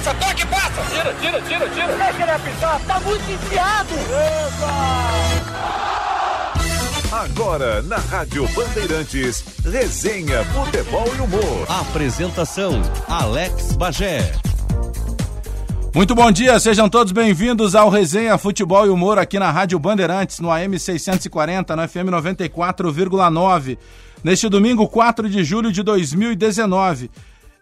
passa, toque, passa! Tira, tira, tira, tira! Deixa ele apitar, tá muito enfiado! Agora, na Rádio Bandeirantes, resenha, futebol e humor. Apresentação: Alex Bagé. Muito bom dia, sejam todos bem-vindos ao Resenha Futebol e Humor aqui na Rádio Bandeirantes, no AM 640, no FM 94,9. Neste domingo, 4 de julho de 2019.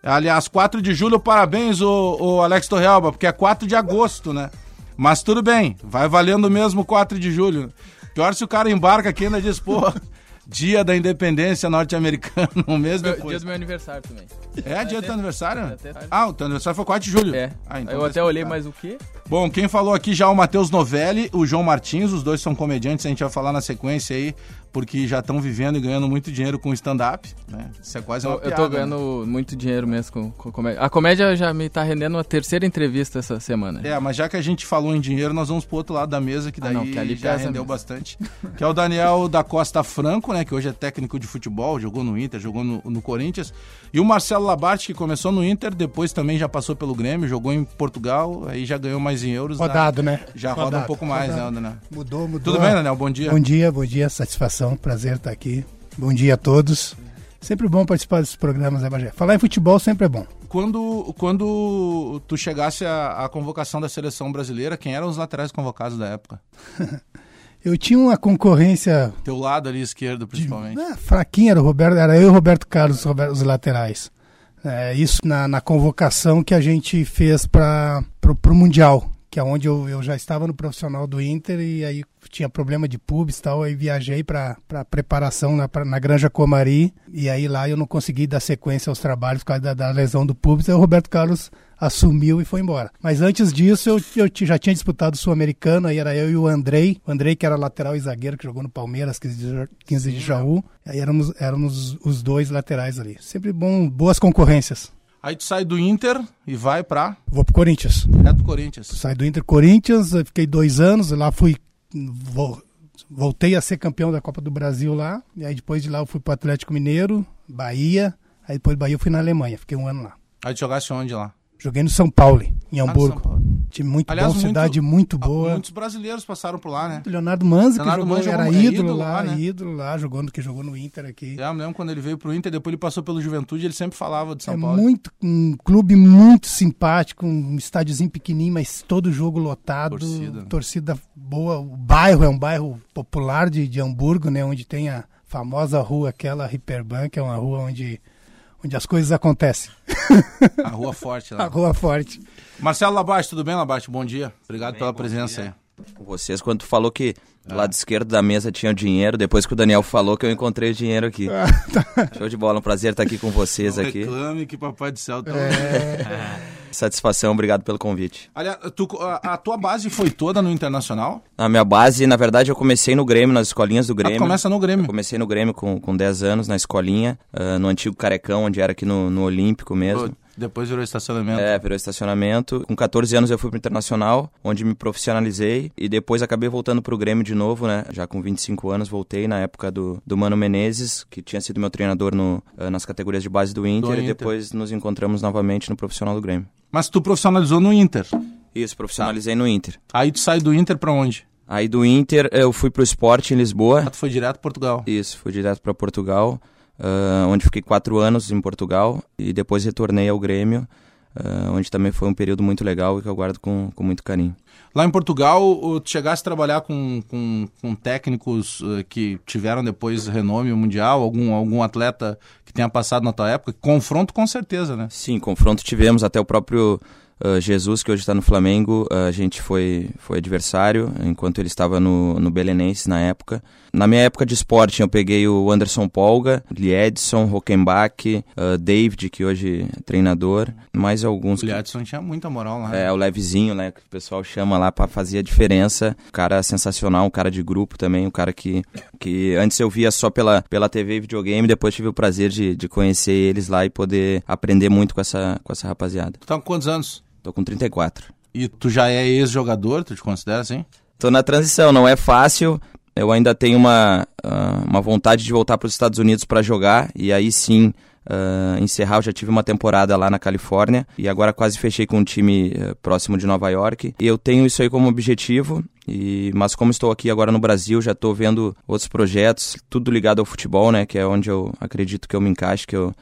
Aliás, 4 de julho, parabéns, o, o Alex Torrealba, porque é 4 de agosto, né? Mas tudo bem, vai valendo mesmo 4 de julho. Pior se o cara embarca aqui e ainda diz, pô, dia da independência norte-americana, um mês Meu- depois. Dia do meu aniversário também. É dia do teu aniversário? Até- Ah, o teu aniversário foi 4 de julho. É. Ah, então eu até olhei, mas o quê? Bom, quem falou aqui já é o Matheus Novelli, o João Martins, os dois são comediantes, a gente vai falar na sequência aí, porque já estão vivendo e ganhando muito dinheiro com stand-up, né? Isso é quase uma Eu, eu piada, tô né? ganhando muito dinheiro mesmo com, com comédia. A comédia já me tá rendendo uma terceira entrevista essa semana. É, mas já que a gente falou em dinheiro, nós vamos pro outro lado da mesa, que Ah, daí não, que ali já rendeu mesmo. bastante. Que é o Daniel da Costa Franco, né? Que hoje é técnico de futebol, jogou no Inter, jogou no, no Corinthians. E o Marcelo Labarte, que começou no Inter, depois também já passou pelo Grêmio, jogou em Portugal, aí já ganhou mais em euros. Rodado, né? né? Já roda um Rodado, pouco mais, rodado. né, Daniel? Mudou, mudou. Tudo bem, Daniel? Bom dia. Bom dia, bom dia, satisfação, prazer estar aqui. Bom dia a todos. Sempre bom participar desses programas, né, Bagé? Falar em futebol sempre é bom. Quando, quando tu chegasse à, à convocação da seleção brasileira, quem eram os laterais convocados da época? Eu tinha uma concorrência Teu lado ali esquerdo, principalmente. ah, fraquinha, era, o Roberto, era eu e o Roberto Carlos, os laterais. É, isso na, na convocação que a gente fez para o Mundial, que é onde eu, eu já estava no profissional do Inter e aí tinha problema de pubs e tal, aí viajei para preparação na, pra- na Granja Comari e aí lá eu não consegui dar sequência aos trabalhos por causa da, da lesão do pubis, aí o Roberto Carlos assumiu e foi embora. Mas antes disso eu, eu já tinha disputado o Sul-Americano, aí era eu e o Andrei, o Andrei que era lateral e zagueiro, que jogou no Palmeiras, 15 de, Ja- 15 de Jaú, aí éramos, éramos os dois laterais ali. Sempre bom, boas concorrências. Aí tu sai do Inter e vai pra Vou pro Corinthians. é do Corinthians. Saí do Inter Corinthians, fiquei dois anos, lá fui. vo- voltei a ser campeão da Copa do Brasil lá. E aí depois de lá eu fui pro Atlético Mineiro, Bahia. Aí depois de Bahia eu fui na Alemanha, fiquei um ano lá. Aí tu jogasse onde lá? Joguei no São Paulo, em Ah, Hamburgo. Paulo. Time muito Aliás, bom, cidade muito Ah, boa. Muitos brasileiros passaram por lá, né? Leonardo Manzi, que jogou, Manzi era jogou- é ídolo, ídolo lá, né? ídolo lá, jogando, que jogou no Inter aqui. É, eu me lembro quando ele veio pro Inter, depois ele passou pelo Juventude, ele sempre falava de São é Paulo. muito um clube muito simpático, um estádiozinho pequenininho, mas todo jogo lotado, Torcida. torcida, boa. O bairro é um bairro popular de, de Hamburgo, né, onde tem a famosa rua aquela Ripperbank, que é uma rua onde onde as coisas acontecem. A rua forte A lá. rua forte. Marcelo Labaste, tudo bem, Labaste? Bom dia. Obrigado pela presença aí. com vocês quando tu falou que do lado esquerdo da mesa tinha o dinheiro, depois que o Daniel falou que eu encontrei o dinheiro aqui. Show de bola, um prazer estar aqui com vocês Não aqui. reclame que papai do céu tá... Satisfação, obrigado pelo convite. Aliás, tu, a, a tua base foi toda no Internacional? A minha base, na verdade, eu comecei no Grêmio, nas escolinhas do Ah, Grêmio. tu começa no Grêmio. Eu comecei no Grêmio com, com 10 anos, na escolinha, ah, no antigo Carecão, onde era aqui no, no Olímpico mesmo. Depois virou estacionamento. É, virou estacionamento. Com 14 anos eu fui pro Internacional, onde me profissionalizei e depois acabei voltando pro Grêmio de novo, né? Já com 25 anos voltei na época do, do Mano Menezes, que tinha sido meu treinador no, ah, nas categorias de base do Inter, Do e Inter. depois nos encontramos novamente no profissional do Grêmio. Mas tu profissionalizou no Inter. Isso, profissionalizei no Inter. Aí tu sai do Inter pra onde? Aí do Inter eu fui pro Sport em Lisboa. Ah, tu foi direto pra Portugal. Isso, fui direto para Portugal, ah, onde fiquei quatro anos em Portugal e depois retornei ao Grêmio, ah, onde também foi um período muito legal e que eu guardo com, com muito carinho. Lá em Portugal, tu chegaste a trabalhar com, com, com técnicos eh, que tiveram depois renome mundial, algum, algum atleta que tenha passado na tua época? Confronto com certeza, né? Sim, confronto tivemos até o próprio ah, Jesus, que hoje está no Flamengo, ah, a gente foi, foi adversário, enquanto ele estava no, no Belenenses na época. Na minha época de esporte, eu peguei o Anderson Polga, Liedson, Rockenbach, ah, David, que hoje é treinador, mais alguns. O Liadson tinha muita moral lá. É, o Levezinho, né, que o pessoal chama lá pra fazer a diferença. Um cara sensacional, um cara de grupo também, um cara que, que antes eu via só pela, pela TV e videogame, depois tive o prazer de, de conhecer eles lá e poder aprender muito com essa, com essa rapaziada. Tu tá com quantos anos? Tô com 34. E tu já é ex-jogador, tu te considera assim? Tô na transição, não é fácil. Eu ainda tenho uma, ah, uma vontade de voltar para os Estados Unidos para jogar e aí sim uh, encerrar. Eu já tive uma temporada lá na Califórnia e agora quase fechei com um time uh, próximo de Nova York. E eu tenho isso aí como objetivo. E, mas como estou aqui agora no Brasil, já estou vendo outros projetos, tudo ligado ao futebol, né? Que é onde eu acredito que eu me encaixo, que eu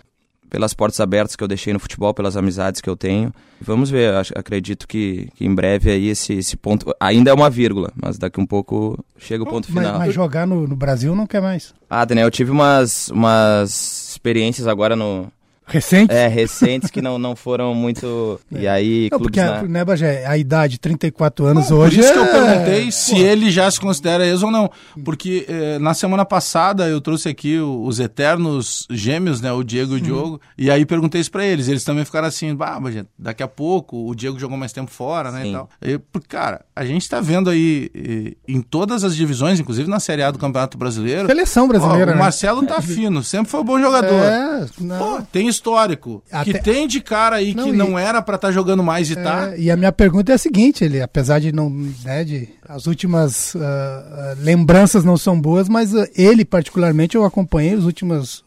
pelas portas abertas que eu deixei no futebol, pelas amizades que eu tenho. Vamos ver, acredito que, que em breve aí esse, esse ponto. Ainda é uma vírgula, mas daqui um pouco chega o ponto mas, final. Mas jogar no, no Brasil não quer mais. Ah, Daniel, eu tive umas, umas experiências agora no, Recentes? É, recentes que não, não foram muito. É. E aí, não, porque, na... né, Bagé, a idade, 34 anos não, hoje. Por isso é... que eu perguntei se Pô. ele já se considera ex ou não. Porque eh, na semana passada eu trouxe aqui os eternos gêmeos, né? O Diego e o Diogo. E aí perguntei isso pra eles. Eles também ficaram assim, bah, Bagé, daqui a pouco o Diego jogou mais tempo fora, né? E tal. E, cara, a gente tá vendo aí eh, em todas as divisões, inclusive na Série A do Campeonato Brasileiro. Seleção brasileira. Ó, o né? Marcelo tá fino, sempre foi um bom jogador. É, não. Pô, tem histórico. Até... Que tem de cara aí não, que e... não era para estar tá jogando mais e é, tá. E a minha pergunta é a seguinte: ele, apesar de não. Né, de, as últimas uh, uh, lembranças não são boas, mas uh, ele, particularmente, eu acompanhei os últimos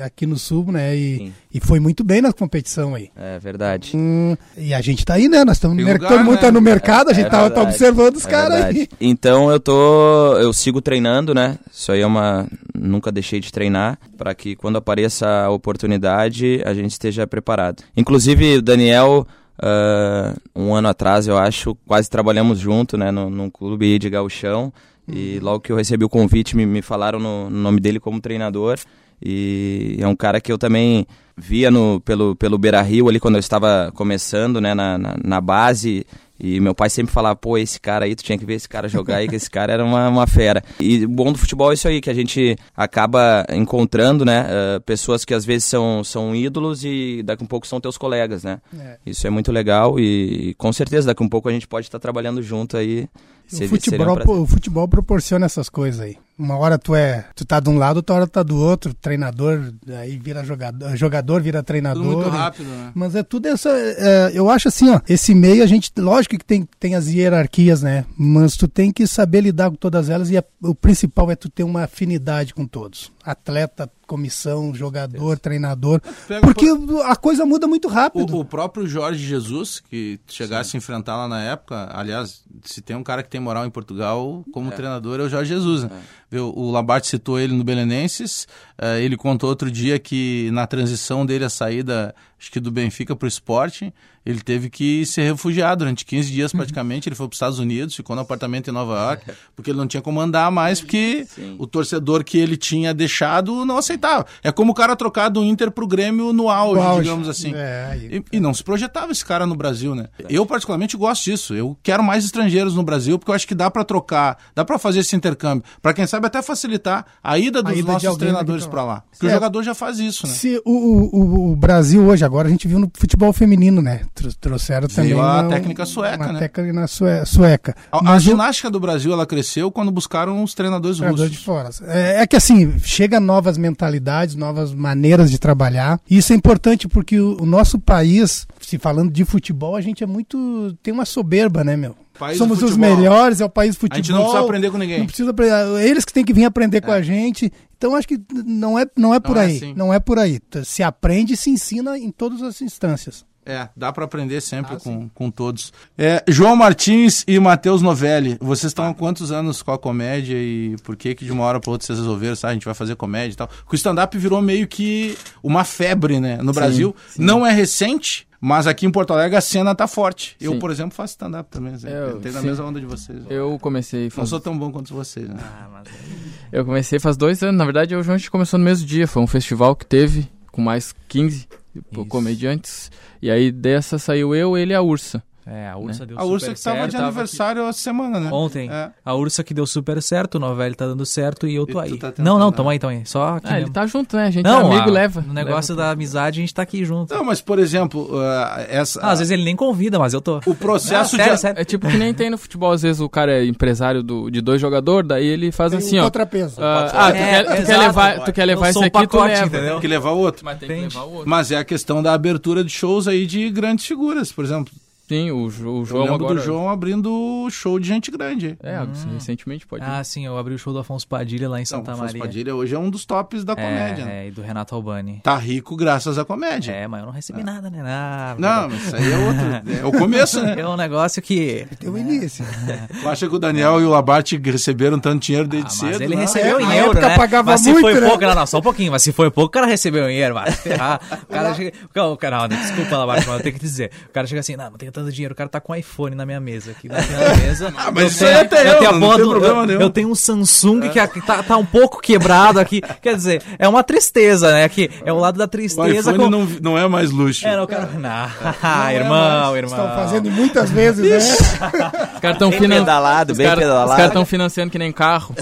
aqui no Sul, né? E, e, foi muito bem na competição aí. É verdade. Hum, e a gente tá aí, né? Nós estamos no todo mundo né? tá no mercado, a gente é tá, tá, observando os é caras aí. Então eu tô. Eu sigo treinando, né? Isso aí é uma. Nunca deixei de treinar para que quando apareça a oportunidade a gente esteja preparado. Inclusive, o Daniel. Uh, um ano atrás, eu acho, quase trabalhamos junto, né, num, num clube de gauchão, e logo que eu recebi o convite, me, me falaram no, no nome dele como treinador, e é um cara que eu também via no, pelo, pelo Beira Rio ali quando eu estava começando, né, na, na, na, base. E meu pai sempre falava, pô, esse cara aí, tu tinha que ver esse cara jogar aí, que esse cara era uma, uma fera. E o bom do futebol é isso aí, que a gente acaba encontrando, né, uh, pessoas que às vezes são, são ídolos e daqui a um pouco são teus colegas, né. É. Isso é muito legal e com certeza daqui a um pouco a gente pode estar trabalhando junto aí. O futebol, um o futebol proporciona essas coisas aí. Uma hora tu é, tu tá de um lado, outra hora tu tá do outro, treinador, aí vira jogador, jogador vira treinador. Tudo muito rápido, né? Mas é tudo essa, é, eu acho assim, ó, esse meio a gente, lógico que tem, tem as hierarquias, né? Mas tu tem que saber lidar com todas elas e a, o principal é tu ter uma afinidade com todos. Atleta, comissão, jogador, treinador. Porque por... a coisa muda muito rápido. O, o, próprio Jorge Jesus, que chegasse Sim. a enfrentar lá na época, aliás, se tem um cara que tem moral em Portugal como é. treinador é o Jorge Jesus, né? É. O Labarte citou ele no Belenenses. Uh, ele contou outro dia que na transição dele, a saída, acho que do Benfica para o esporte, ele teve que se refugiar durante 15 dias praticamente. Ele foi para os Estados Unidos, ficou no apartamento em Nova York, porque ele não tinha como andar mais, porque Sim. o torcedor que ele tinha deixado não aceitava. É como o cara trocar do Inter para o Grêmio no auge, auge. digamos assim. É, e, e, não se projetava esse cara no Brasil, né? Eu, particularmente, gosto disso. Eu quero mais estrangeiros no Brasil, porque eu acho que dá para trocar, dá para fazer esse intercâmbio. Para quem sabe, sabe até facilitar a ida dos a ida nossos treinadores para lá. Porque é, o jogador já faz isso, né? Se o, o, o, Brasil hoje, agora a gente viu no futebol feminino, né? Trouxeram também. a uma, técnica sueca, uma né? técnica sueca. A, a ginástica do Brasil, ela cresceu quando buscaram os treinadores, russos. De fora. É, é, que assim, chega novas mentalidades, novas maneiras de trabalhar. E isso é importante porque o, o nosso país, se falando de futebol, a gente é muito. tem uma soberba, né, meu? País Somos os melhores, é o país do futebol. A gente não precisa aprender com ninguém. Não precisa aprender. Eles que têm que vir aprender é. com a gente. Então acho que não é, não é por não é aí. É assim. Não é por aí. Se aprende e se ensina em todas as instâncias. É, dá para aprender sempre ah, com, com todos. É, João Martins e Matheus Novelli, vocês estão há quantos anos com a comédia e por que que de uma hora para outra vocês resolveram, sabe, a gente vai fazer comédia e tal? Porque o stand-up virou meio que uma febre, né, no sim, Brasil. Sim. Não é recente, mas aqui em Porto Alegre a cena tá forte. Sim. Eu, por exemplo, faço stand-up também. Assim. Eu, Entrei na mesma onda de vocês. Eu comecei. Faz... Não sou tão bom quanto vocês, né? Ah, mas... É. Eu comecei faz dois anos. Na verdade, eu a gente começou no mesmo dia. Foi um festival que teve com mais 15 Isso. comediantes. E aí dessa saiu eu, ele e a Ursa. É, a Ursa né? deu a super Ursa que estava de aniversário essa semana, né? Ontem. É. A Ursa que deu super certo, o Novelli tá dando certo e eu tô e aí. Tá não, não, tamo aí, tamo aí. Só ah, ele tá junto, né? A gente não, é amigo a, leva. No negócio leva. da amizade, a gente tá aqui junto. Não, mas por exemplo, uh, essa. Ah, às vezes ele nem convida, mas eu tô. O processo não, sério, de. Sério. É tipo que nem tem no futebol, às vezes o cara é empresário do, de dois jogadores, daí ele faz tem assim, um ó. Contrapeso. Uh, ah, tu, é, quer, tu quer levar, tu quer levar esse aqui, tu leva. Tem que levar o outro. Mas tem que levar o outro. Mas é a questão da abertura de shows aí de grandes figuras, por exemplo Sim, o, Jo- o Eu João lembro agora... do João abrindo show de gente grande. É, recentemente pode Ah, sim, eu abri o show do Afonso Padilha lá em Não, Santa Afonso Maria. Padilha hoje é um dos tops da comédia. né? É, é, e do Renato Albani. Tá rico graças à comédia. É, mas eu não recebi nada, né? Ah, Não, mas isso aí é outro. É o começo, né? É um negócio que. Tem o início. Tu acha que o Daniel e o Labarte receberam tanto dinheiro desde Ah, mas cedo? ele Não. recebeu É, em euro, né? pagava mas se muito, foi né? pouco, não, não, só um pouquinho, mas se foi pouco, o cara recebeu em euro, vai se ferrar. O cara chega. O cara, não, desculpa, Labarto, mas eu tenho que dizer. O cara chega assim, não, não tenho tanto dinheiro, o cara tá com um iPhone na minha mesa aqui. Na minha mesa. Ah, mas eu isso tenho- aí até eu, tenho a não tem problema eu, nenhum. eu tenho um Samsung que a- tá, tá um pouco quebrado aqui. Quer dizer, é uma tristeza, né? Que é o lado da O tristeza. iPhone com- não, não é mais luxo. É, não, o cara. Não, irmão, irmão. Estão fazendo muitas vezes, né? Os caras estão finan... pedalado, bem pedalado. Os caras estão financiando que nem carro.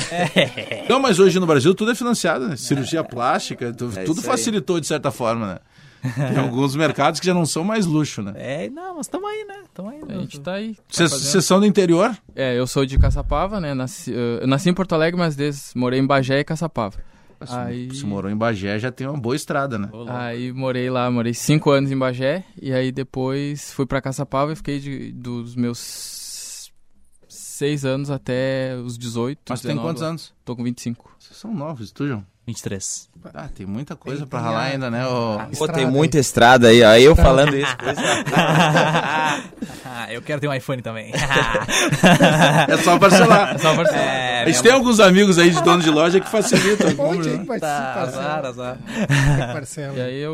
Não, mas hoje no Brasil tudo é financiado, né? Cirurgia plástica, É tudo aí. facilitou de certa forma, né? Tem alguns mercados que já não são mais luxo, né? É, não, mas tamo aí, né? Tamo aí. A gente tá aí. tá Vocês são do interior? É, eu sou de Caçapava, né? Nasci, eu nasci em Porto Alegre, mas desde, morei em Bagé e Caçapava. Aí, Se morou em Bagé, já tem uma boa estrada, né? aí morei lá, morei cinco anos em Bagé. E aí depois fui pra Caçapava e fiquei de- dos meus seis anos até os 18. Mas tu tem 19 quantos lá. anos? Tô com 25. Vocês são novos, tu, João? 23. Ah, tem muita coisa tem ralar a- ainda, né? ô? Pô, tem muita estrada aí, aí eu falando isso. é. Ah, eu quero ter um iPhone também. É só parcelar. Só pra- É, A gente tem alguns amigos aí de dono de loja que facilitam. Onde é né? que vai Tá, azar, azar. parcela? E aí eu,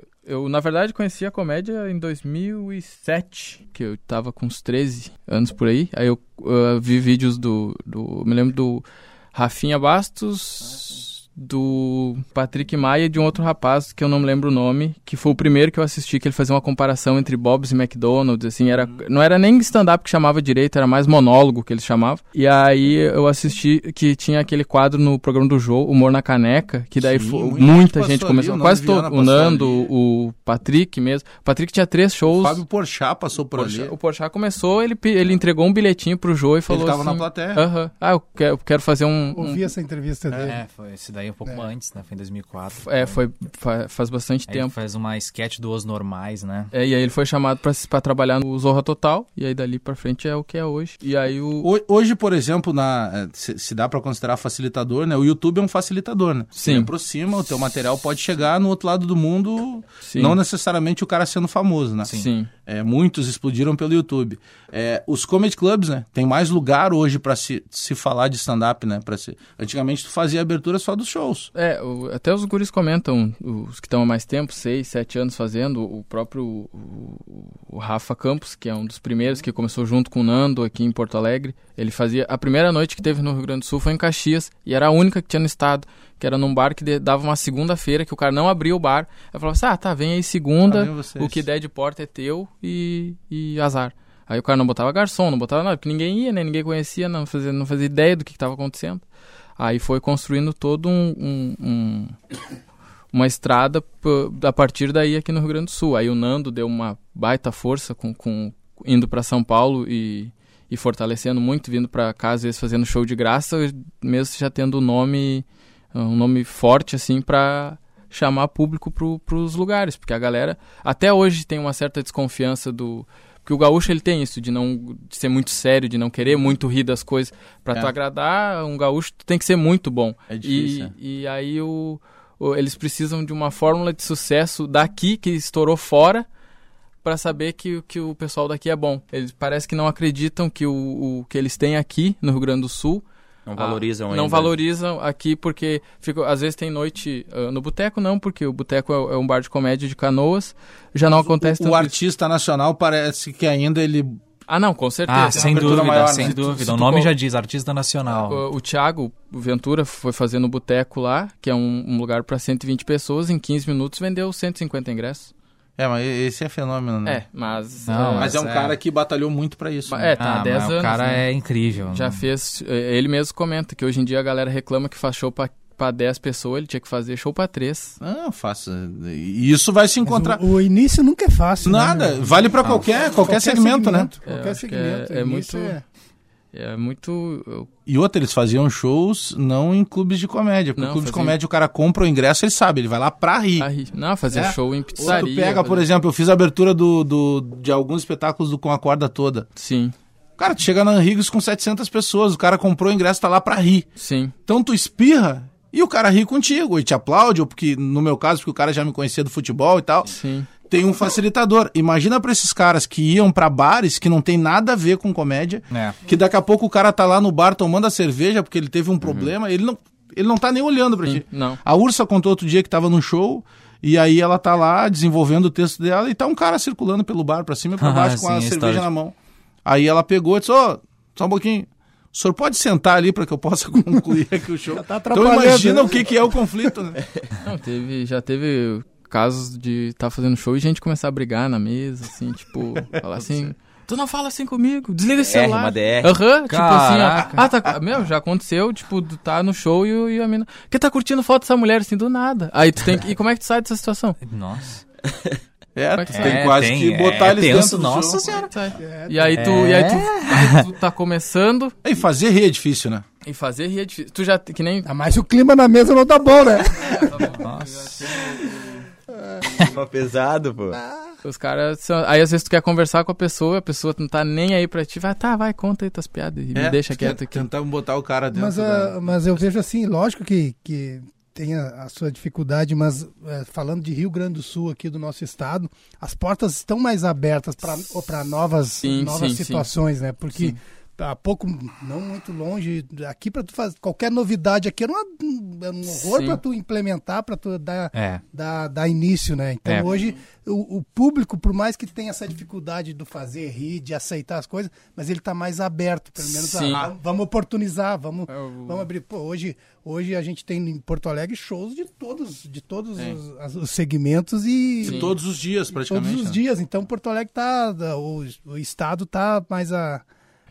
uh, eu, na verdade, conheci a comédia em 2007, que eu tava com uns 13 anos por aí. Aí eu uh, vi vídeos do, do... Me lembro do Rafinha Bastos, do Patrick Maia e de um outro rapaz, que eu não me lembro o nome, que foi o primeiro que eu assisti, que ele fazia uma comparação entre Bob's e McDonald's, assim, era, não era nem stand-up que chamava direito, era mais monólogo que eles chamavam. E aí eu assisti que tinha aquele quadro no programa do Jô, Humor na Caneca, que daí Sim, fo- muita muita, gente começou, ali, o quase todo, o Nando, ali. o Patrick mesmo. O Patrick tinha três O shows. Fábio Porchat passou por Porchat- ali. o Porchat começou, ele, ele entregou um bilhetinho pro Jô e falou tava assim... na plateia. "Aham, Ah, eu quero, eu quero fazer um... um- Ouvi essa entrevista dele. É, foi esse daí um pouco antes, né? Foi em 2004. É, foi fa- faz bastante Aí ele tempo. faz uma sketch do Os Normais, né? É, e aí ele foi chamado pra, pra trabalhar no Zorra Total, e aí dali pra frente é o que é hoje. E aí o... Ho- Hoje, por exemplo, na, eh, se, se dá pra considerar facilitador, né? O YouTube é um facilitador, né? Sim. Ele aproxima, o teu material pode chegar no outro lado do mundo, Sim. não necessariamente o cara sendo famoso, né? Sim. É, muitos explodiram pelo YouTube. É, os comedy clubs, né? Tem mais lugar hoje pra se, se falar de stand-up, né? Se... Antigamente tu fazia abertura só dos shows. É, o- até os guris comentam, os que estão há mais tempo, seis, sete anos fazendo, o próprio o, o Rafa Campos, que é um dos primeiros que começou junto com o Nando aqui em Porto Alegre, ele fazia, a primeira noite que teve no Rio Grande do Sul foi em Caxias, e era a única que tinha no estado, que era num bar que dava uma segunda-feira, que o cara não abria o bar, aí falava assim, ah, tá, vem aí segunda, Ah, o que der de porta é teu e, e azar. Aí o cara não botava garçom, não botava nada, porque ninguém ia, né? Ninguém conhecia, não fazia, não fazia ideia do que estava acontecendo. Aí foi construindo todo um, um- um- uma estrada a partir daí aqui no Rio Grande do Sul. Aí o Nando deu uma baita força com, com indo para São Paulo e, e fortalecendo muito, vindo para cá às vezes fazendo show de graça, mesmo já tendo um nome um nome forte assim para chamar público para os lugares, porque a galera até hoje tem uma certa desconfiança do porque o gaúcho ele tem isso de não de ser muito sério, de não querer muito rir das coisas. Para É. tu agradar um gaúcho, tu tem que ser muito bom. É difícil, é. E, e aí o, o- eles precisam de uma fórmula de sucesso daqui que estourou fora para saber que, que o pessoal daqui é bom. Eles parece que não acreditam que o, o que eles têm aqui no Rio Grande do Sul Não ah, valorizam ainda. Não valorizam aqui porque fica, às vezes tem noite ah, no boteco, não, porque o boteco é, é um bar de comédia de canoas. Já não acontece o, tanto o isso. artista nacional parece que ainda ele Ah, não, com certeza. Ah, sem dúvida, maior, sem né? dúvida. Se O nome já diz, artista nacional. O, o Thiago Ventura foi fazer no boteco lá, que é um, um lugar para 120 pessoas, em 15 minutos vendeu 150 ingressos. É, mas esse é fenômeno, né? É, mas. Não, é, Mas é um é. cara que batalhou muito pra isso. né? É, tá há Ah, 10 mas anos. O cara né? é incrível. Já né? fez. eh, Ele mesmo comenta que hoje em dia a galera reclama que faz show pra, pra 10 pessoas, ele tinha que fazer show pra 3. Ah. E isso vai se encontrar. O, o início nunca é fácil. né, Nada, meu? vale pra qualquer, qualquer, segmento, né? Qualquer É, acho que segmento. é- é muito- é- É muito. E outra, eles faziam shows não em clubes de comédia. Porque Não, clube de fazia- comédia o cara compra o ingresso, ele sabe, ele vai lá pra rir. Ah, ri- Não, fazer É. show em Ou pizzaria. tu pega, por exemplo, eu fiz a abertura do, do- de alguns espetáculos do Com a Corda Toda. Sim, Cara, tu chega na Rigos com 700 pessoas, o cara comprou o ingresso, tá lá pra rir. sim. Então tu espirra e o cara ri contigo e te aplaude, ou porque, no meu caso, porque o cara já me conhecia do futebol e tal, Sim. Tem um facilitador. Imagina pra esses caras que iam pra bares que não tem nada a ver com comédia, É. que daqui a pouco o cara tá lá no bar tomando a cerveja porque ele teve um problema, ele não, ele não tá nem olhando pra ti. Não. A Ursa contou outro dia que tava num show e aí ela tá lá desenvolvendo o texto dela e tá um cara circulando pelo bar pra cima e pra Ah, baixo com sim, a a cerveja história. na mão. Aí ela pegou e disse: Ô, só um pouquinho. O senhor pode sentar ali para que eu possa concluir aqui o show. tá então imagina né? o que, que é o conflito, né? Não, teve, já teve casos de estar fazendo show e gente começar a brigar na mesa, assim, tipo, falar assim. Tu não fala assim comigo, desliga esse celular. DR. Aham, tipo assim, ó. Ah, tá. Meu, já aconteceu, tipo, tu tá no show e, o- e a mina. Que tá curtindo foto dessa mulher assim do nada. Aí tu tem que. E como é que tu sai dessa situação? Nossa. É, que tu sai. tem quase tem, que botar é eles tenso, dentro do nossa show. senhora. Sai. E aí tu. E aí tu, aí tu tá começando E fazer rir é difícil, né? e fazer rir é difícil. Tu já. Que nem. Ah, mas o clima na mesa não tá bom, né? Nossa. Tá pesado, pô. Os caras. são- Aí às vezes tu quer conversar com a pessoa, a pessoa não tá nem aí pra ti. Vai, tá, vai, conta aí tuas piadas e me É, deixa tu quer quieto aqui. Tentar botar o cara dentro Mas, da... ah, mas eu vejo assim, lógico que, que tem a, a sua dificuldade, mas eh, falando de Rio Grande do Sul, aqui do nosso estado, as portas estão mais abertas para novas, Sim, novas sim, sim. situações, situações, né? Porque há pouco, não muito longe, aqui para tu fazer qualquer novidade aqui era, uma, era um horror para tu implementar, para tu dar, É. dar, dar início, né? Então É. hoje o, o público, por mais que tenha essa dificuldade do fazer rir, de aceitar as coisas, mas ele está mais aberto, pelo menos. Sim. ah, vamos oportunizar, vamos, É, o- vamos abrir. Pô, hoje, hoje a gente tem em Porto Alegre shows de todos, de todos os, as- os segmentos e De todos os dias, praticamente. todos os né? dias. Então Porto Alegre tá, o, o estado tá mais a,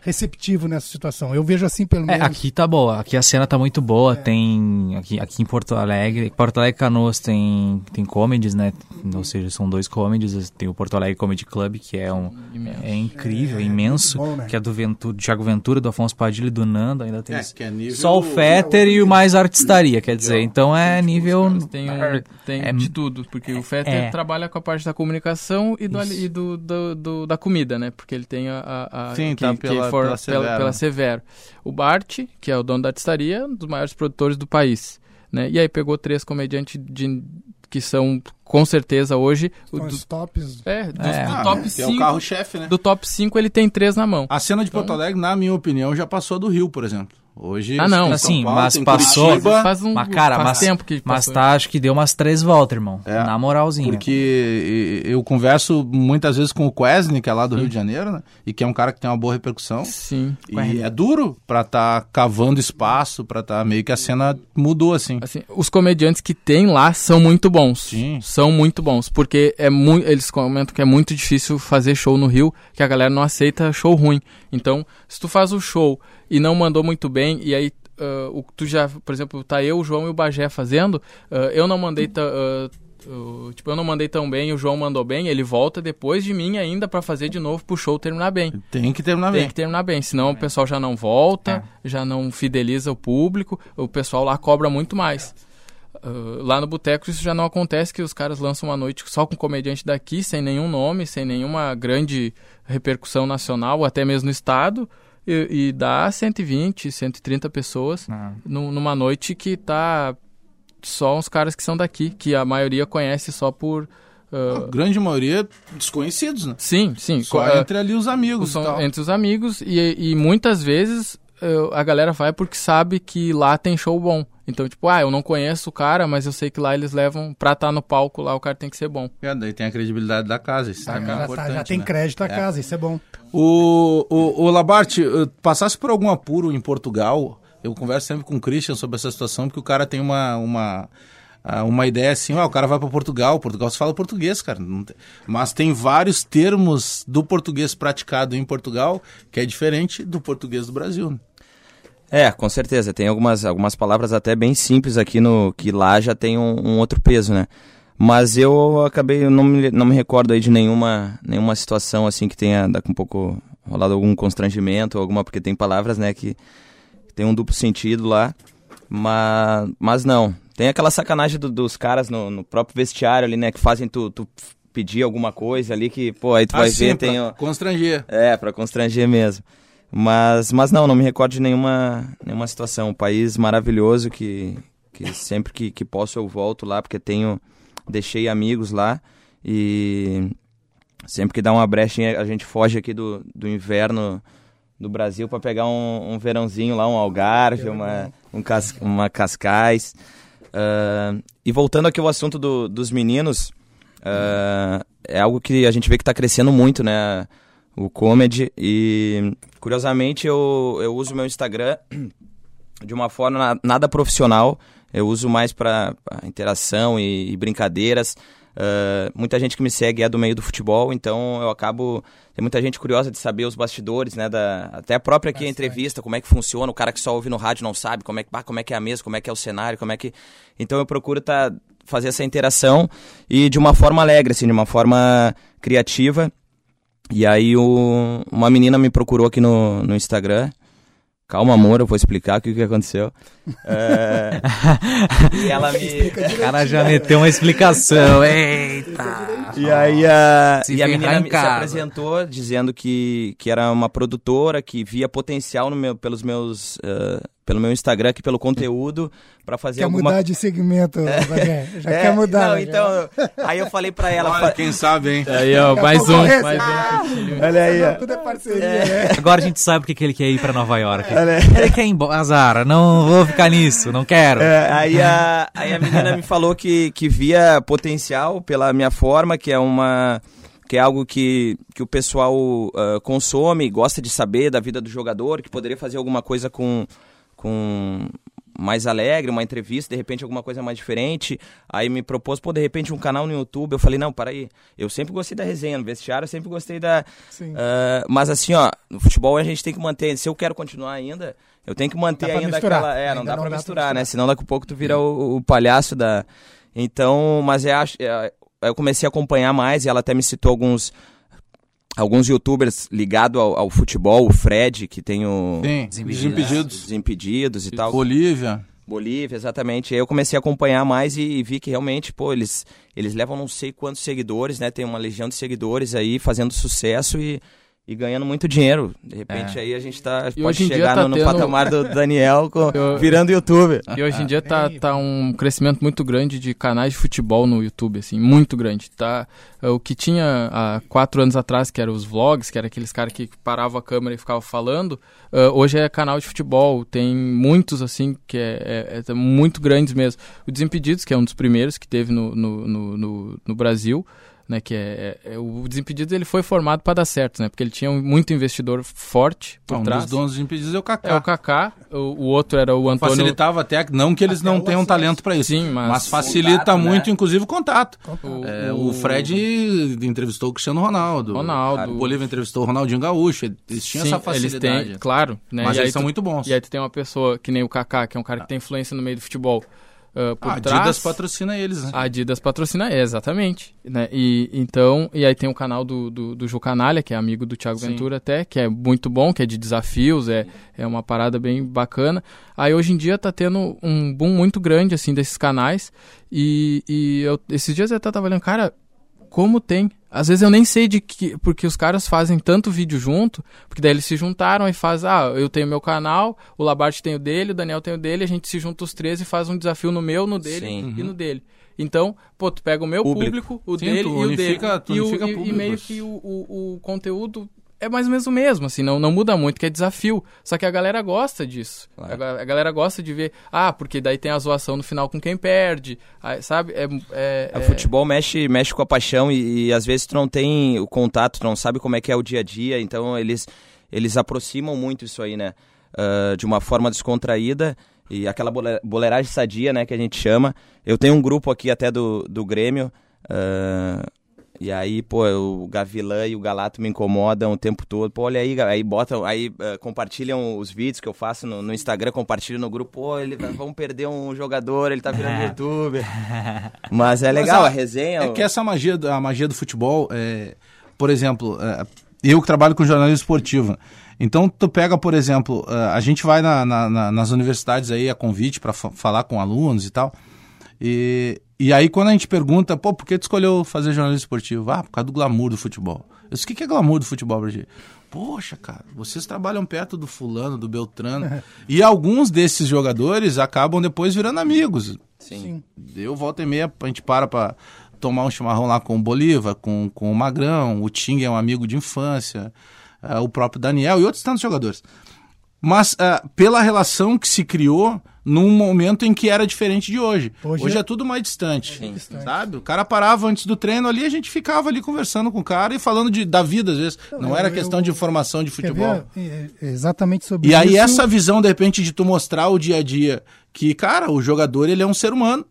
receptivo nessa situação. Eu vejo assim pelo É, menos. aqui tá boa, aqui a cena tá muito boa, tem aqui, aqui em Porto Alegre, Porto Alegre Canoas tem tem comedies, né? Ou seja, são dois comedies, tem o Porto Alegre Comedy Club, que é um Imenso. é incrível, É, imenso, muito bom, né? que é do Ventura, do Thiago Ventura, do Afonso Padilha e do Nando, ainda tem É, esse- que é nível... só o Fetter e o mais artistaria, quer dizer, então é nível Tem, um, tem É- de tudo, porque o Fetter é. trabalha com a parte da comunicação e, do, e do, do, do- da comida, né? Porque ele tem a... a, a Sim, que, tá que pela- for- pela Severo. pela Severo. O Bart, que é o dono da artistaria, é um dos maiores produtores do país, né? E aí pegou três comediantes de, que são, com certeza, hoje... O, São do, os tops. é, do, É. do top que é o 5... carro-chefe, né? do top 5 ele tem três na mão. A cena de Porto Alegre, na minha opinião, já passou do Rio, por exemplo. Hoje. Ah, não. Assim, Paulo, mas passou- Curitiba, Faz um Mas, cara, faz mas, tempo que mas passou. tá, acho que deu umas três voltas, irmão. É. Na moralzinha. Porque eu converso muitas vezes com o Quesne, que é lá do Rio de Janeiro, né? E que é um cara que tem uma boa repercussão. Sim. E é duro pra estar cavando espaço, pra estar meio que a cena mudou assim. Assim, os comediantes que tem lá são muito bons. Sim. São muito bons. Porque é muito. Eles comentam que é muito difícil fazer show no Rio, que a galera não aceita show ruim. Então, se tu faz o show e não mandou muito bem, e aí. ah, o, tu já, por exemplo, tá eu, o João e o Bagé fazendo. ah, eu não mandei. ah, tipo, eu não mandei tão bem, o João mandou bem, ele volta depois de mim ainda pra fazer de novo pro show terminar bem. Tem que terminar Tem bem. que terminar bem, senão o pessoal já não volta, já não fideliza o público, o pessoal lá cobra muito mais. Uh, lá no Boteco isso já não acontece, que os caras lançam uma noite só com comediante daqui, sem nenhum nome, sem nenhuma grande repercussão nacional, ou até mesmo no estado, e, e dá 120, 130 pessoas Ah. nu- numa noite que tá só uns caras que são daqui, que a maioria conhece só por... uh, A grande maioria desconhecidos, né? sim, sim. Só uh, entre ali os amigos e são tal. entre os amigos e, e muitas vezes a galera vai porque sabe que lá tem show bom. Então, tipo, ah, eu não conheço o cara, mas eu sei que lá eles levam pra estar no palco lá, o cara tem que ser bom. É, daí tem a credibilidade da casa, isso também é já, tá- importante. já tem né? crédito a É. casa, isso é bom. O, o, o Labarte, eh, passasse por algum apuro em Portugal, eu converso sempre com o Christian sobre essa situação, porque o cara tem uma, uma, ah, uma ideia assim, ó, o cara vai para Portugal, Portugal se fala português, cara. mas tem vários termos do português praticado em Portugal que é diferente do português do Brasil. É, com certeza. Tem algumas, algumas palavras até bem simples aqui no que lá já tem um, um outro peso, né? Mas eu acabei, eu não me, não me recordo aí de nenhuma, nenhuma situação assim que tenha daqui um pouco rolado algum constrangimento, alguma, porque tem palavras, né, que, tem um duplo sentido lá. Mas, mas não. Tem aquela sacanagem do- dos caras no, no próprio vestiário ali, né, que fazem tu, tu pedir alguma coisa ali que, pô, aí tu vai Assim, ver, pra tem. constranger. É, pra constranger mesmo. Mas, mas não, não me recordo de nenhuma, nenhuma situação. Um país maravilhoso que, que sempre que, que posso eu volto lá, porque tenho, deixei amigos lá e sempre que dá uma brechinha a gente foge aqui do, do inverno do Brasil para pegar um, um verãozinho lá, um algarve, uma, um cas, uma cascais. Ah, e voltando aqui ao assunto do- dos meninos, ah, é algo que a gente vê que está crescendo muito, né? O comedy. E curiosamente eu, eu uso meu Instagram de uma forma na- nada profissional. Eu uso mais para interação e, e brincadeiras. Ah, muita gente que me segue é do meio do futebol, então eu acabo. Tem muita gente curiosa de saber os bastidores, né? Da, até a própria aqui a entrevista, como é que funciona. O cara que só ouve no rádio não sabe como é, que- ah, como é que é a mesa, como é que é o cenário, como é que. Então eu procuro tá, fazer essa interação e de uma forma alegre, assim, de uma forma criativa. E aí o, uma menina me procurou aqui no, no Instagram. Calma, amor, eu vou explicar o que, que aconteceu. É, e ela me. O cara já meteu uma explicação. Eita! E aí a, Se e a menina me- se apresentou dizendo que, que era uma produtora, que via potencial no meu, pelos meus, eh, pelo meu Instagram, aqui pelo conteúdo, para fazer Quer alguma mudar de segmento, Bagé. Já É, quer mudar. Não, então, aí eu falei pra ela. Olha, fa- quem sabe, hein? Aí, ó, mais um. Mais um. Olha aí, ó. Tudo é parceria, né? Agora a gente sabe porque que ele quer ir pra Nova York. Ele quer ir embora. Azar, não vou ficar nisso, não quero. É, aí, a, aí a menina me falou que, que via potencial pela minha forma, que é uma que é algo que, que o pessoal ah, consome, gosta de saber da vida do jogador, que poderia fazer alguma coisa com, com mais alegre, uma entrevista, de repente alguma coisa mais diferente. Aí me propôs, pô, de repente um canal no YouTube. Eu falei, não, para aí. Eu sempre gostei da resenha, no vestiário eu sempre gostei da... Sim. Ah, mas assim, ó, no futebol a gente tem que manter, se eu quero continuar ainda, eu tenho que manter Dá pra ainda misturar. aquela... É, não Ainda dá não pra dá pra misturar, misturar. né? Senão daqui a pouco tu vira o, o palhaço da... Então, mas eu acho... é, Eu comecei a acompanhar mais e ela até me citou alguns... Alguns youtubers ligados ao, ao futebol, o Fred, que tem o... Sim, Desimpedidos. desimpedidos. Desimpedidos e tal. Bolívia. Bolívia, exatamente. Aí eu comecei a acompanhar mais e, e vi que realmente, pô, eles, eles levam não sei quantos seguidores, né? Tem uma legião de seguidores aí fazendo sucesso e, e ganhando muito dinheiro. De repente aí a gente tá, E pode hoje em dia chegar tá no, no tendo- patamar do Daniel com- Eu- virando youtuber. E hoje em dia tá, tá um crescimento muito grande de canais de futebol no YouTube, assim, muito grande. Tá, é, o que tinha há quatro anos atrás, que eram os vlogs, que era aqueles caras que paravam a câmera e ficavam falando, é, hoje é canal de futebol. Tem muitos, assim, que é, é- é muito grandes mesmo. O Desimpedidos, que é um dos primeiros que teve no, no, no, no- no Brasil, né, que é, é- é- o Desimpedidos ele foi formado para dar certo, né, porque ele tinha um- muito investidor forte por um trás. dos donos de impedidos é o Kaká. É o Kaká, o, o outro era o Antônio Facilitava até, não que eles não o tenham acesso. talento pra isso, Sim, mas- mas facilita Contato, né? muito, inclusive, o contato. O- É, o Fred entrevistou o Cristiano Ronaldo. Ronaldo. O Bolívia entrevistou o Ronaldinho Gaúcho. Eles tinham Sim, essa facilidade. Eles têm, claro. Né? Mas E aí eles são tu- muito bons. E aí tu tem uma pessoa que nem o Kaká, que é um cara que tem influência no meio do futebol. Ah, por a trás, Adidas patrocina eles, né? A Adidas patrocina, é, exatamente. Né? E, então, e aí tem o canal do, do, do Ju Canalha, que é amigo do Thiago Sim. Ventura até, que é muito bom, que é de desafios, é, é uma parada bem bacana. Aí hoje em dia tá tendo um boom muito grande, assim, desses canais. E, e eu, esses dias eu até tava olhando, cara, como tem. Às vezes eu nem sei de que. Porque os caras fazem tanto vídeo junto, porque daí eles se juntaram e faz, ah, eu tenho meu canal, o Labarte tem o dele, o Daniel tem o dele, a gente se junta os três e faz um desafio no meu, no dele Sim. e no dele. Então, pô, tu pega o meu Público. público, o Sim, dele tu e o dele. unifica- e, o- e- e meio que o, o, o conteúdo é mais ou menos o mesmo, assim, não, não muda muito, que é desafio. Só que a galera gosta disso. Claro. A, a galera gosta de ver, ah, porque daí tem a zoação no final com quem perde, aí, sabe? É, é, O é- futebol mexe, mexe com a paixão e, e às vezes tu não tem o contato, tu não sabe como é que é o dia a dia, então eles, eles aproximam muito isso aí, né? Ah, de uma forma descontraída e aquela bole- boleiragem sadia, né, que a gente chama. Eu tenho um grupo aqui até do, do Grêmio, ah, e aí, pô, o Gavilã e o Galato me incomodam o tempo todo. Pô, olha aí, aí botam, aí ah, compartilham os vídeos que eu faço no, no Instagram, compartilham no grupo. Pô, ele, vamos perder um jogador, ele tá virando youtuber. Mas é legal, Mas a resenha. É que essa magia, do- a magia do futebol, é, por exemplo, é, eu que trabalho com jornalismo esportivo. Então, tu pega, por exemplo, uh, a gente vai na, na, nas universidades aí a convite para falar com alunos e tal. E, e aí, quando a gente pergunta, pô, por que tu escolheu fazer jornalismo esportivo? Ah, por causa do glamour do futebol. Eu disse, o que é glamour do futebol, Brasil? Poxa, cara, vocês trabalham perto do fulano, do Beltrano. e alguns desses jogadores acabam depois virando amigos. Sim. Eu volta e meia, a gente para pra tomar um chimarrão lá com o Bolívar, com, com o Magrão, o Ting é um amigo de infância, uh, o próprio Daniel e outros tantos jogadores. Mas uh, pela relação que se criou num momento em que era diferente de hoje. Hoje, hoje é... é... tudo mais distante, Sim. sabe? O cara parava antes do treino ali, a gente ficava ali conversando com o cara e falando de, da vida às vezes. Não, Não era eu, questão eu, de informação de futebol. Ver, é, é, exatamente sobre e isso. E aí essa visão de repente de tu mostrar o dia a dia que, cara, o jogador ele é um ser humano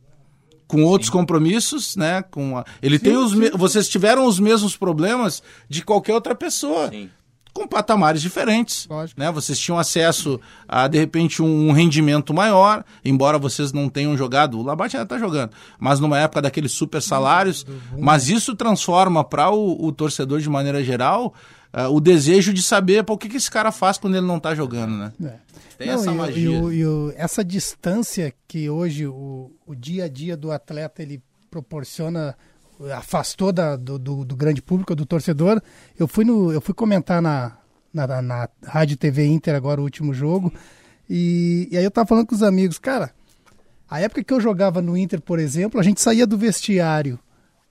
com outros sim. compromissos, né? Com a... ele sim, tem os me... vocês tiveram os mesmos problemas de qualquer outra pessoa. Sim com patamares diferentes. Lógico. Né? Vocês tinham acesso a, de repente, um rendimento maior, embora vocês não tenham jogado, o Labate ainda está jogando, mas numa época daqueles super salários. Mas isso transforma para o, o, torcedor, de maneira geral, uh, o desejo de saber pô, o que, que esse cara faz quando ele não está jogando. Né? É. Tem não, essa e, magia. E, e, essa distância que hoje o, o dia a dia do atleta ele proporciona afastou da, do, do, do, grande público, do torcedor. Eu fui, no, eu fui comentar na, na, na Rádio TV Inter agora o último jogo. E, e aí eu tava falando com os amigos, cara, a época que eu jogava no Inter, por exemplo, a gente saía do vestiário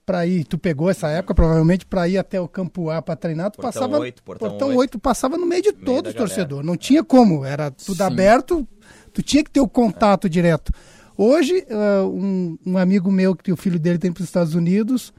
para ir, tu pegou essa época provavelmente para ir até o campo A para treinar, tu portão passava 8, portão, portão 8. 8 passava no meio de meio todos os torcedores, não tinha como, era tudo Sim. aberto, tu tinha que ter o contato é. direto. Hoje, uh, um, um, amigo meu, que o filho dele tem para os Estados Unidos,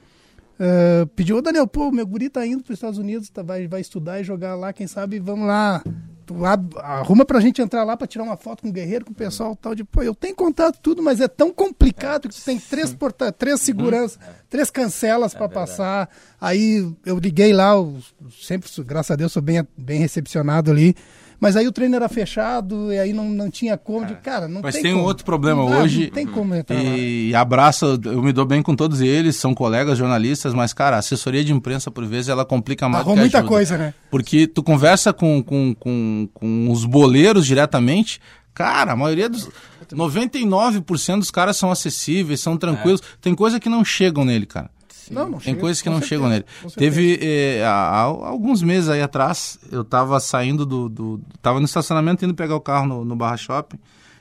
uh, pediu, ô Daniel, pô, meu guri tá indo para os Estados Unidos, tá, vai, vai estudar e jogar lá, quem sabe, vamos lá. Tu arruma pra gente entrar lá para tirar uma foto com o Guerreiro, com o pessoal tal. De, pô, eu tenho contato tudo, mas é tão complicado que tem três, porta, três seguranças, uhum. três cancelas é para passar. Aí eu liguei lá, eu sempre, graças a Deus, sou bem, bem recepcionado ali. Mas aí o treino era fechado e aí não, não tinha como. De, cara, não Mas tem, tem como. um outro problema não, hoje. Não tem como entrar e, lá. abraço, eu me dou bem com todos eles, são colegas jornalistas, mas, cara, a assessoria de imprensa, por vezes, ela complica mais Arruma muita coisa, né? Porque tu conversa com, com, com, com os boleiros diretamente, cara, a maioria dos. 99% dos caras são acessíveis, são tranquilos. É. Tem coisa que não chegam nele, cara. Não, não Tem chega, coisas que não certeza, chegam nele. Teve eh, há, há, alguns meses aí atrás, eu tava saindo do, do. Tava no estacionamento indo pegar o carro no, no Barra Shopping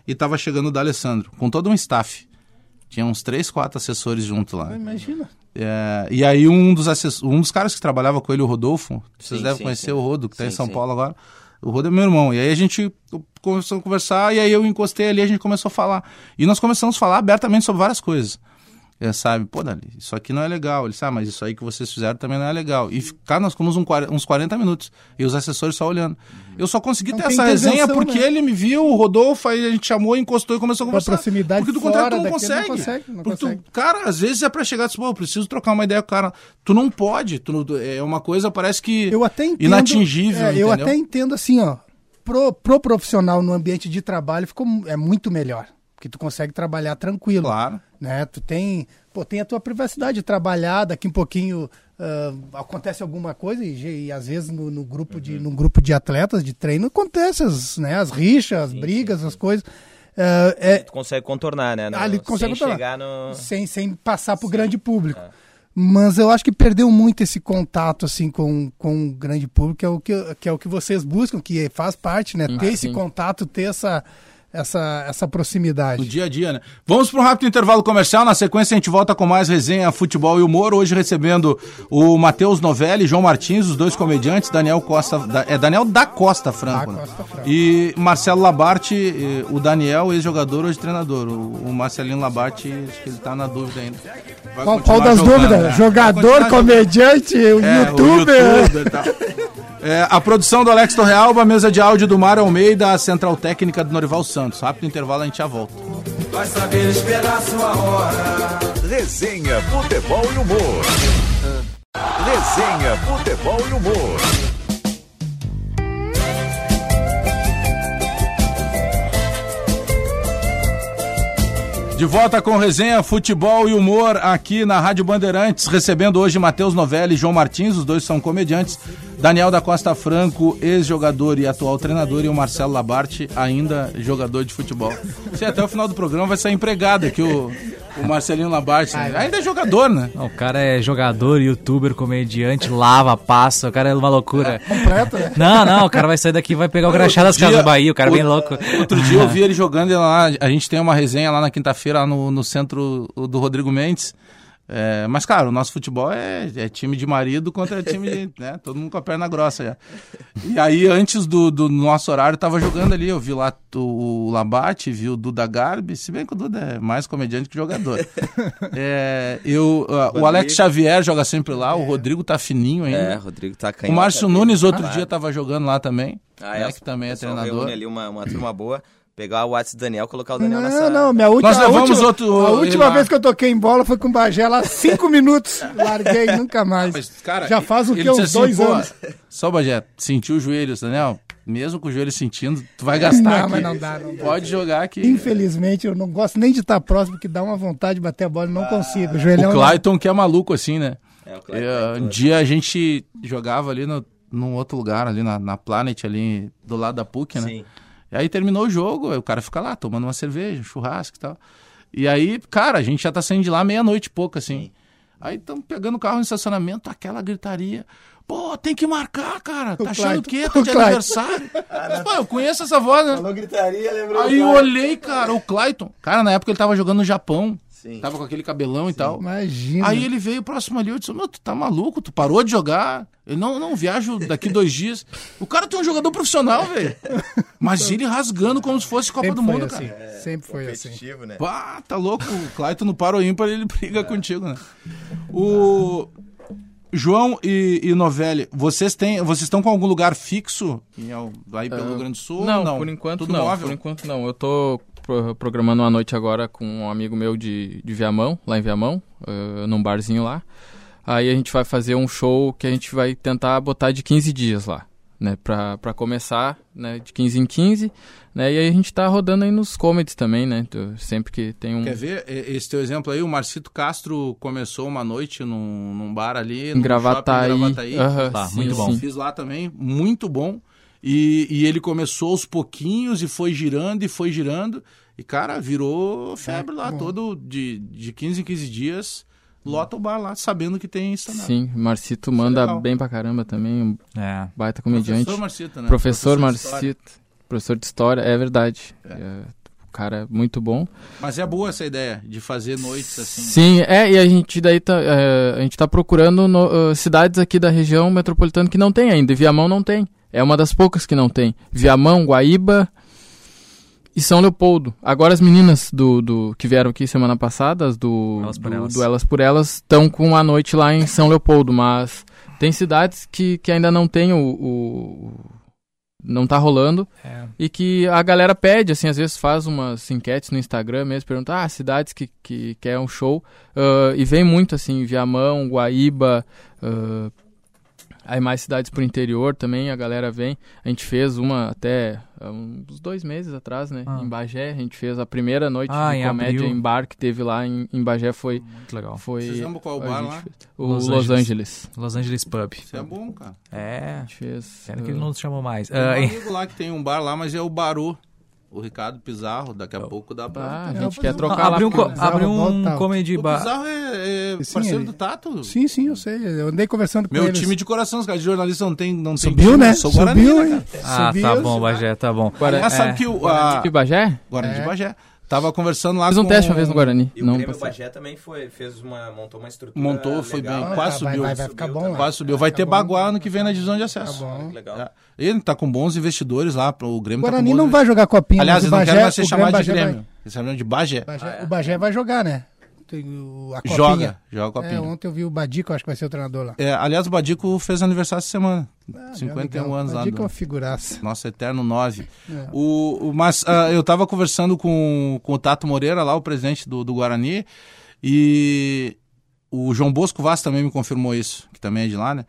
e tava chegando o D'Alessandro, com todo um staff. Tinha uns três, quatro assessores junto lá. Imagina. É, e aí um dos, assess... um dos caras que trabalhava com ele, o Rodolfo, vocês sim, devem sim, conhecer sim. o Rodo, que está em São Paulo agora. O Rodo é meu irmão. E aí a gente começou a conversar, e aí eu encostei ali, a gente começou a falar. E nós começamos a falar abertamente sobre várias coisas é, sabe, pô, Dali, isso aqui não é legal. Ele disse, ah, mas isso aí que vocês fizeram também não é legal. E ficar, nós ficamos uns 40 minutos. E os assessores só olhando. Eu só consegui não ter essa resenha porque né? ele me viu, o Rodolfo, aí a gente chamou, encostou e começou a conversar. proximidade porque do contrário tu não consegue. Não consegue, não consegue. Tu, cara, às vezes é pra chegar e dizer, pô, eu preciso trocar uma ideia com o cara. Tu não pode. Tu, é uma coisa, parece que eu até entendo, inatingível. É, eu até entendo assim, ó. Pro, pro profissional no ambiente de trabalho ficou, é muito melhor. Porque tu consegue trabalhar tranquilo. Claro. Né? Tu tem, pô, tem a tua privacidade de trabalhar, daqui um pouquinho uh, acontece alguma coisa, e, e às vezes no, no grupo uhum. de, num grupo de atletas de treino acontece as, né, as rixas, as sim, brigas, sim, sim. as coisas. Uh, é, tu consegue contornar, né? No, ali consegue sem contornar. No... Sem, sem passar para o grande público. É. Mas eu acho que perdeu muito esse contato assim com, com o grande público, que é o que, que, é o que vocês buscam, que faz parte, né? ter esse contato, ter essa, essa, essa proximidade. No dia a dia, né? Vamos para um rápido intervalo comercial. Na sequência, a gente volta com mais resenha, futebol e humor. Hoje recebendo o Matheus Novelli João Martins, os dois comediantes, Daniel Costa, é Daniel da Costa Franco. Da Costa Franco. E Marcelo Labarte, o Daniel, ex-jogador, hoje treinador. O, Marcelinho Labarte, acho que ele está na dúvida ainda. qual, qual das jogando, dúvidas? Né? Jogador, comediante, o é, youtuber? O YouTuber é, a produção do Alex Torrealba, mesa de áudio do Mário Almeida, a central técnica do Norival Santos. Rápido intervalo, a gente já volta. Vai saber esperar sua hora. Resenha, futebol e humor. Resenha, futebol e humor. De volta com resenha, futebol e humor aqui na Rádio Bandeirantes, recebendo hoje Matheus Novelli e João Martins, os dois são comediantes. Daniel da Costa Franco, ex-jogador e atual treinador, e o Marcelo Labarte, ainda jogador de futebol. Você até o final do programa vai sair empregado aqui, o, o Marcelinho Labarte. Né? Ainda é jogador, né? O cara é jogador, youtuber, comediante, lava, passa, o cara é uma loucura. Completo, né? Não, não, o cara vai sair daqui e vai pegar o crachá das Casas Bahia, o cara é bem louco. Outro dia eu vi ele jogando lá. A gente tem uma resenha lá na quinta-feira lá no, no centro do Rodrigo Mendes. É, mas, cara, o nosso futebol é, é time de marido contra time de. Né, todo mundo com a perna grossa já. E aí, antes do, do nosso horário, tava jogando ali. Eu vi lá o Labate, vi o Duda Garbi. Se bem que o Duda é mais comediante que jogador. É, eu, ah, o Alex Xavier joga sempre lá. O Rodrigo tá fininho ainda. É, Rodrigo tá o canhota. Márcio ali. Nunes, outro dia, tava jogando lá também. Ah, né, é, que também é treinador. ali uma, uma turma boa, pegar o WhatsApp do Daniel, colocar o Daniel Não, nessa... não, minha última, Nós a levamos última, outro- a última ele vez que eu toquei em bola foi com o Bagé lá, cinco minutos. Larguei, nunca mais. Mas, cara, Já faz o disse Uns assim, dois pô, anos. Só, Bagé, sentiu os joelhos, Daniel? Mesmo com o joelho sentindo, tu vai gastar Não, aqui. mas não dá, não dá. Pode jogar aqui. Infelizmente, eu não gosto nem de estar próximo, porque dá uma vontade de bater a bola e não consigo. O joelhão O Clayton que é maluco assim, né? É, o Clayton Eu, é um dia a gente jogava ali no, num outro lugar, ali na, na Planet, ali do lado da PUC, né? Sim. E aí terminou o jogo, o cara fica lá tomando uma cerveja, um churrasco e tal. E aí, cara, a gente já tá saindo de lá meia-noite e pouco, assim. Aí estamos pegando o carro no estacionamento, aquela gritaria. Pô, tem que marcar, cara. Tá O achando o Clayton. quê? Tá O de Clayton. aniversário? Pô, eu conheço essa voz, né? Falou gritaria, lembrou Aí eu olhei, cara, o Clayton. Cara, na época ele tava jogando no Japão. Sim. Tava com aquele cabelão e tal. Imagina. Aí ele veio próximo ali, eu disse, meu, tu tá maluco? Tu parou de jogar? Ele, não, não, viajo daqui dois dias. O cara tem um jogador profissional, velho. Mas ele rasgando como se fosse Copa Sempre do Mundo, assim. cara. Sempre foi assim. Né? Pá, tá louco. O Clayton no Paro Ímpar, ele briga contigo, né? O... João e, e Novelli, vocês têm, vocês estão com algum lugar fixo aí pelo Rio Grande do Sul? Não, ou por enquanto Tudo não. móvel? Por enquanto não. Eu tô pro- programando uma noite agora com um amigo meu de, de Viamão, lá em Viamão, eh, num barzinho lá. Aí a gente vai fazer um show que a gente vai tentar botar de 15 dias lá, né? Pra, pra começar, né? De 15 em 15, né? E aí a gente tá rodando aí nos comedies também, né? Então, Sempre que tem um... Quer ver E- esse teu exemplo aí? O Marcito Castro começou uma noite num, num bar ali, Em num Gravataí. shopping em Gravataí. Tá, sim, muito bom. sim. Fiz lá também, muito bom. E, e ele começou aos pouquinhos e foi girando e foi girando. E, cara, virou febre lá, todo de, de 15 em 15 dias. Lota o bar lá, sabendo que tem stand-up. Sim, Marcito manda legal. bem pra caramba também, um É. baita comediante. Professor Marcito, né? Professor, de história. Marcito, professor de história, é verdade. É, o cara é muito bom. Mas é boa essa ideia de fazer noites assim. Sim, é, e a gente daí tá, é, a gente tá procurando no- ah, cidades aqui da região metropolitana que não tem ainda. E Viamão não tem. É uma das poucas que não tem. Viamão, Guaíba e São Leopoldo. Agora as meninas do, do que vieram aqui semana passada, as do Elas por do- Elas. do Elas por Elas, estão com a noite lá em São Leopoldo, mas tem cidades que, que ainda não tem o, o- não tá rolando É. e que a galera pede, assim, às vezes faz umas enquetes no Instagram mesmo, pergunta, ah, cidades que, que quer um show, ah, e vem muito, assim, Viamão, Guaíba, ah, aí mais cidades pro interior também, a galera vem, a gente fez uma até há uns dois meses atrás, né, Ah. em Bagé, a gente fez a primeira noite Ah, de em comédia abril. em bar que teve lá em, em Bagé, foi... Muito legal. foi Vocês lembram qual bar lá? fez. O Los Los, Angeles. Angeles. Los Angeles Pub. Isso é bom, cara. É. A gente fez... Pena que ele não nos chamou mais. Tem um Ah, amigo lá que tem um bar lá, mas é o Baru. O Ricardo Pizarro, daqui a pouco dá pra. Ah, a Eu gente quer um- trocar lá. abriu um, Bizarro abriu um volta. comedy o bar. Pizarro é, é Sim, parceiro ele- do Tato. Sim, sim, eu sei. Eu andei conversando com Meu eles. time de coração, os caras de jornalista não tem, não tem Subiu, time, né? Sou Guarani, Subiu, né, hein? cara? Ah, Subiu, tá bom, Bagé, tá bom. Guarani- Mas sabe É. que o a, De Bagé? Guarani de É. Bagé tava conversando lá Fiz um com... teste uma vez no Guarani. E o não Grêmio passei. Bagé também foi, fez uma, montou uma estrutura Montou, foi legal. bem. Ah, Quase vai, subiu. Vai, vai ficar Subiu bom lá. Quase subiu. Vai Tá ter bom. Baguá ano que vem na divisão de Tá acesso. bom. Legal. É. Ele tá com bons investidores lá, o Grêmio tá Guarani bons não vai jogar copinha, Aliás, não Bagé, querem mais ser o chamados de vai- Grêmio. Eles chamam de Bagé. Bagé- Ah, é? O Bagé vai jogar, né? A copinha. Joga, joga É, copinha. ontem eu vi o Badico, acho que vai ser o treinador lá. É, aliás, o Badico fez aniversário essa semana. Ah, 51 legal. anos lá. Badico é do- uma figuraça. Nosso eterno 9. É. O, o- mas ah, eu tava conversando com, com o Tato Moreira, lá, o presidente do, do Guarani, e o João Bosco Vaz também me confirmou isso, que também é de lá, né?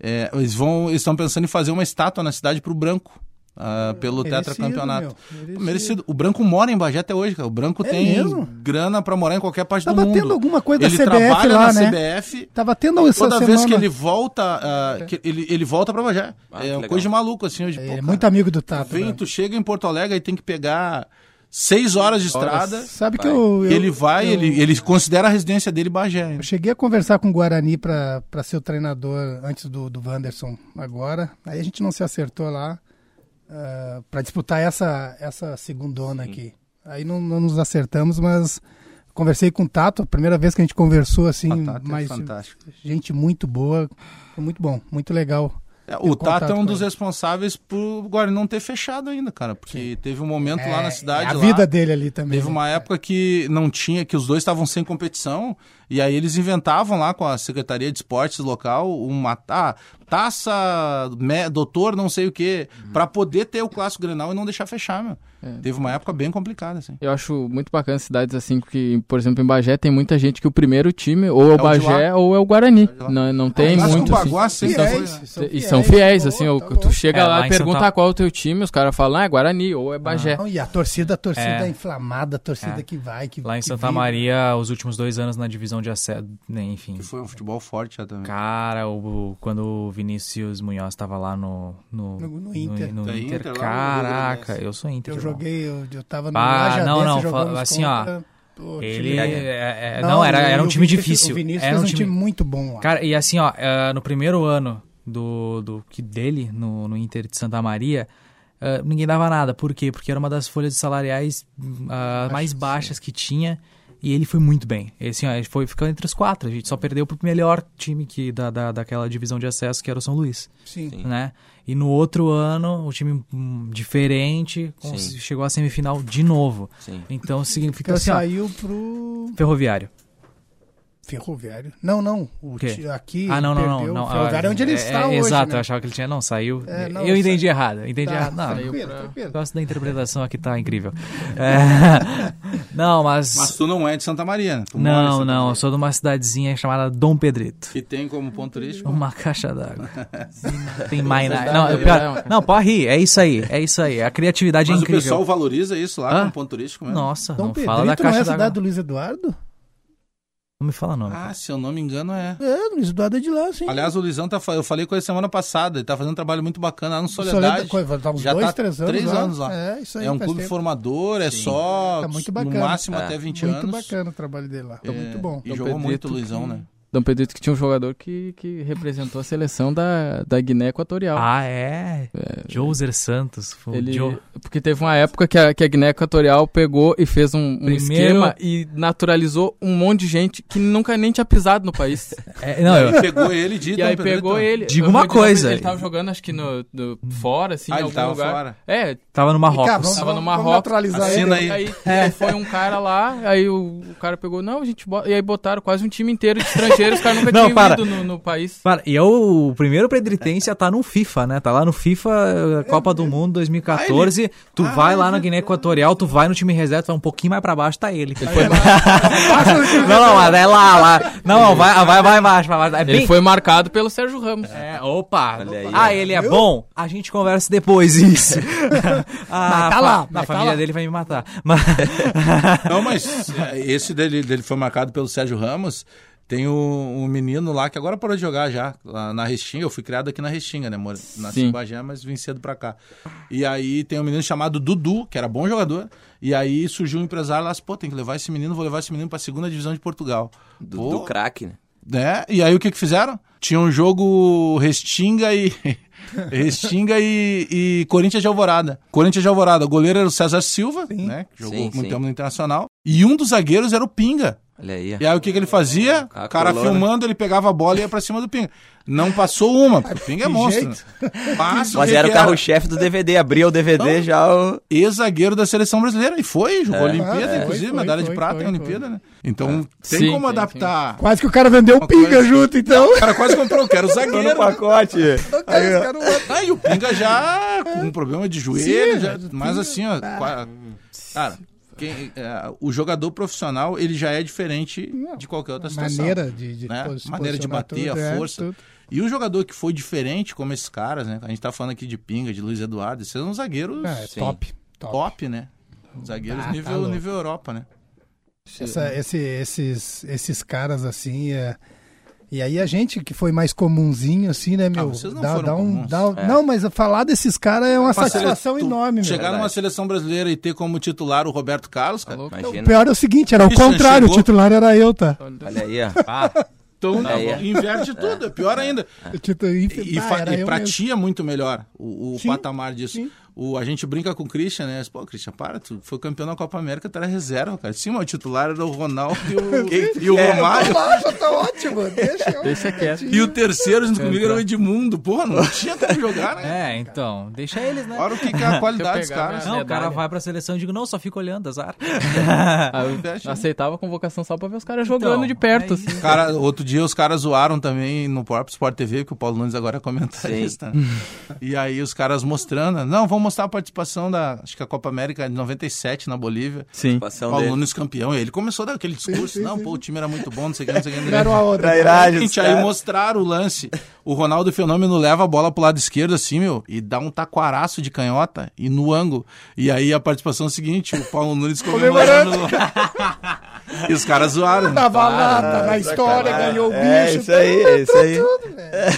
É, eles vão, eles estão pensando em fazer uma estátua na cidade pro Branco. ah, pelo Merecido, tetracampeonato. meu, merecido. Merecido. O Branco mora em Bagé até hoje, cara. O Branco É tem mesmo? grana pra morar em qualquer parte Tava do mundo. tendo alguma coisa da ele CBF trabalha lá, na né? CBF. Tava tendo essa Toda semana. vez que ele volta, ah, que ele, ele volta pra Bagé. Ah, é uma legal. coisa de maluco, assim. Hoje, Ele é muito amigo do Tato. Vem, né? tu chega em Porto Alegre e tem que pegar seis horas de estrada. Sabe que eu, eu- ele vai, eu- ele, ele considera a residência dele Bagé. Eu cheguei a conversar com o Guarani pra pra ser o treinador antes do, do Wanderson agora. Aí a gente não se acertou lá ah, pra disputar essa, essa segundona aqui. Aí não, não nos acertamos, mas conversei com o Tato, a primeira vez que a gente conversou assim, Ah, Tato é mas fantástico. gente muito boa, foi muito bom, muito legal. É, o Tato é um dos ele. responsáveis por Guarani não ter fechado ainda, cara. Porque teve um momento lá na cidade. É a lá, vida dele ali também. Teve né? uma época que não tinha, que os dois estavam sem competição, e aí eles inventavam lá com a Secretaria de Esportes local uma ah, taça, me- doutor, não sei o quê, pra poder ter o clássico Grenal e não deixar fechar, meu. É. Teve uma época bem complicada, assim. Eu acho muito bacana cidades assim, que, por exemplo, em Bagé tem muita gente que o primeiro time ou é o É o Bagé ou é o Guarani. lá. Não, não tem Clássico muito. assim. Baguá Então, foi, Fiéis, são E são fiéis, fiéis, tá assim, tá tu bom. chega É, lá lá e pergunta Santa- qual é o teu time, os caras falam, ah, é Guarani ou é Bagé. Não, e a torcida, a torcida É. inflamada, a torcida É. que vai, que Lá em que Santa vibra. Maria, os últimos dois anos na divisão de acesso, né, enfim. Que foi um futebol forte já também. Cara, o, o- quando o Vinícius Munhoz estava lá no, no, No- no Inter. no É Inter, Inter lá no caraca, eu sou Inter. Eu. Joguei, eu, eu tava no Ah, Lajadense não, não, fala- assim, ó, contra- Pô, Ele time- é- é- não, era, e era um time Vinícius- difícil. O Vinícius Era fez um um time time muito bom lá. Cara, e assim, ó, eh, no primeiro ano do, do que dele, no, no Inter de Santa Maria, ninguém dava nada. Por quê? Porque era uma das folhas salariais ah, mais baixas que tinha. E ele foi muito bem. E, assim, ó, ele foi ficando entre os quatro. A gente só perdeu pro melhor time que, da, da, daquela divisão de acesso, que era o São Luís. Sim. Né? E no outro ano, o time hum, diferente chegou à semifinal de novo. Sim. Então significa Então assim, ó, saiu pro ferroviário. Ferroviário. Não, não. O ti- aqui Ah, não, não, não. não. O Ferroviário é onde ele é, está é, hoje, Exato, né? eu achava que ele tinha. Não, saiu. É, não, eu entendi sa- errado. eu Entendi Tá, errado. Não, tranquilo, pra- tranquilo. o negócio da interpretação aqui tá incrível. É, não, mas. Mas tu não é de Santa Maria, né? Tu não, não. Eu sou de uma cidadezinha chamada Dom Pedrito. Que tem como ponto turístico. Uma caixa d'água. Tem mais nada. Não, é eu- pior- não, pode rir. É isso aí. É isso aí. A criatividade Mas é o incrível. pessoal valoriza isso lá Hã? como ponto turístico mesmo. Nossa, Dom não Pedrito fala da não é caixa a d'água. cidade do Luiz Eduardo? Não me fala nome. Ah, se eu não me engano é. É, o Luiz Eduardo é de lá, sim. Aliás, o Luizão tá, eu falei com ele semana passada, ele tá fazendo um trabalho muito bacana lá no Soledade, Soledade. coisa, tá uns já dois, tá três anos três lá. anos lá. É, isso aí É um clube tempo. formador, é só Tá muito no bacana. máximo É. até 20 Muito anos. bacana o trabalho dele lá. Tá É, muito bom. E jogou Pedrito muito o Luizão, que- né? Dom Pedrito que tinha um jogador que, que representou a seleção da, da Guiné Equatorial. Ah, é? Joser Santos. Ele, Joe. porque teve uma época que a, que a Guiné Equatorial pegou e fez um, um Primeiro- esquema e naturalizou um monte de gente que nunca nem tinha pisado no país. É, não, eu, Ele pegou ele de e Dom aí Pedrito. pegou ele. Digo eu uma coisa. Ele tava jogando, acho que no, no- fora, assim, Ah, em ele algum tava lugar. fora. É, tava no Cara, Marrocos. vamos, Tava no Marrocos. Assina ele. aí. Aí, aí foi um cara lá, aí o, o cara pegou, não, a gente bota, e aí botaram quase um time inteiro de os caras nunca Não, tinham para. ido no, no país. Para, e é o primeiro pedritense a estar no FIFA, né? Tá lá no FIFA eh, Copa do Mundo 2014. Tu Ah, vai lá ele- na Guiné Equatorial, tu vai no time reserva, vai um pouquinho mais pra baixo, tá ele. Ele foi, não, não, mas é lá, lá. Não, não, vai, vai, vai mais, vai mais. É ele bem... foi marcado pelo Sérgio Ramos. É, opa! Aí, ah, ele é bom? A gente conversa depois, isso. ah, tá lá, A mas tá família lá. dele vai me matar. Mas... Não, mas é, esse dele, dele foi marcado pelo Sérgio Ramos. Tem um, um menino lá que agora parou de jogar já, lá na Restinga. Eu fui criado aqui na Restinga, né? Moro- Nasci Sim. em Bagé, mas vim cedo pra cá. E aí tem um menino chamado Dudu, que era bom jogador. E aí surgiu um empresário lá, disse, pô, tem que levar esse menino, vou levar esse menino pra segunda divisão de Portugal. Do, Pô, do craque, né? né? E aí o que que fizeram? Tinha um jogo Restinga e Restinga e, e Corinthians de Alvorada. Corinthians de Alvorada, o goleiro era o César Silva, né? Que jogou Sim, muito sim. tempo no Internacional. E um dos zagueiros era o Pinga. Olha aí. E aí o que, que ele fazia? A O cara colona. filmando, ele pegava a bola e ia pra cima do Pinga. Não passou uma, porque o Pinga é monstro. né? Passa, Mas que era o carro-chefe do DVD. Abria o DVD já o... Ex-zagueiro da seleção brasileira. E foi, jogou É. Olimpíada, Ah, é, inclusive, foi, medalha foi, de prata foi, em foi. Olimpíada, né? Então tem Sim, como sim, adaptar. Quase que o cara vendeu o pinga coisa- junto, então. O cara quase comprou, eu quero zagueiro. pacote. Aí, ó. Ah, e o Pinga já com um problema de joelho, Sim, já, mas o mas assim, ó. qua- Cara, quem, é, o jogador profissional ele já é diferente de qualquer outra situação. Maneira de, de né? Maneira de bater, tudo, a é, força. tudo. E o jogador que foi diferente, como esses caras, né? A gente tá falando aqui de Pinga, de Luiz Eduardo, esses são zagueiros Ah, é Sim. top, top. top, né? Zagueiros Ah, tá nível, louco. nível Europa, né? Essa- esse- esses, esses caras assim, é... e aí a gente que foi mais comunzinho assim, né, meu? Ah, vocês não dá, foram dá um, dá um- É. Não, mas falar desses caras é uma, Uma satisfação sele- enorme, meu. Chegar numa seleção brasileira e ter como titular o Roberto Carlos, Tá cara. O Imagina. pior é o seguinte, era o Christian contrário, chegou- o titular era eu, tá? Olha aí, ó. Então É. inverte tudo, é pior ainda. O titular, E, ah, e eu pra mesmo. ti é muito melhor o, o Sim, patamar disso. sim. O, a gente brinca com o Christian, né? Pô, Christian, para, tu foi campeão da Copa América, tu era reserva, cara. Sim, mas o titular era o Ronaldo e o, e o Romário. Relaxa, tá ótimo, deixa eu. Deixa quieto. E o terceiro junto comigo era o Edmundo. Porra, não tinha como jogar, né? É, então, deixa eles, né? Olha o que, que é a qualidade dos caras. Não, o cara vai pra seleção e digo, não, só fica olhando, azar. Eu aceitava a convocação só pra ver os caras jogando Então, de perto, é assim. Cara, outro dia os caras zoaram também no próprio Sport TV, que o Paulo Nunes agora é comentarista. E aí os caras mostrando, não, vamos mostrar a participação da, acho que a Copa América de 97 na Bolívia. Sim. Paulo. Nunes campeão. E ele começou a dar aquele discurso, não, pô, o time era muito bom, não sei o que, não sei o que. Era uma outra. Trairagem dos Gente, aí mostraram o lance. O Ronaldo Fenômeno leva a bola pro lado esquerdo, assim, meu, e dá um taquaraço de canhota e no ângulo. E aí a participação é a seguinte: o Paulo Nunes comemorando. E os caras zoaram. né? Tava lá, tá na história, ganhou o bicho. É, isso aí, é isso aí.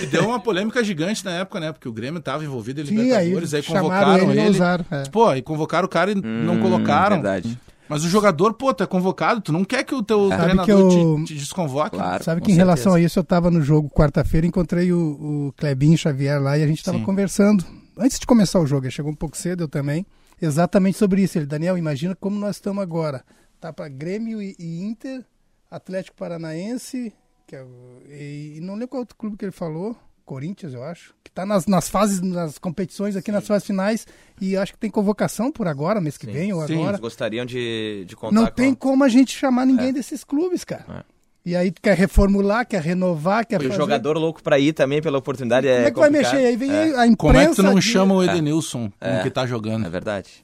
E deu uma polêmica gigante na época, né? Porque o Grêmio tava envolvido em Sim, aí Libertadores, aí, chamaram convocaram ele e ele. usaram. é. Pô, aí convocaram o cara e não colocaram. Hum, Verdade. Mas o jogador, pô, tu é convocado, tu não quer que o teu Sabe treinador que eu- te, te desconvoque. Claro. Sabe que em relação certeza. a isso, eu tava no jogo quarta-feira, encontrei o, o Clebinho Xavier lá e a gente tava Sim. conversando. Antes de começar o jogo, ele chegou um pouco cedo, eu também. Exatamente sobre isso. Ele, Daniel, imagina como nós estamos agora. Tá para Grêmio e, e Inter, Atlético Paranaense, que é, o- e, e não lembro qual outro clube que ele falou. Corinthians, eu acho. Que tá nas, nas fases, nas competições aqui, nas fases finais. E acho que tem convocação por agora, mês que vem ou Sim. agora. Eles gostariam de, de contar Não com... tem como a gente chamar ninguém desses clubes, cara. É. E aí tu quer reformular, quer renovar, quer E o fazer... jogador louco pra ir também pela oportunidade é Como é que vai complicado. mexer? Aí vem É, a imprensa... Como é que tu não diz- chama o Edenilson É. que tá jogando? É verdade.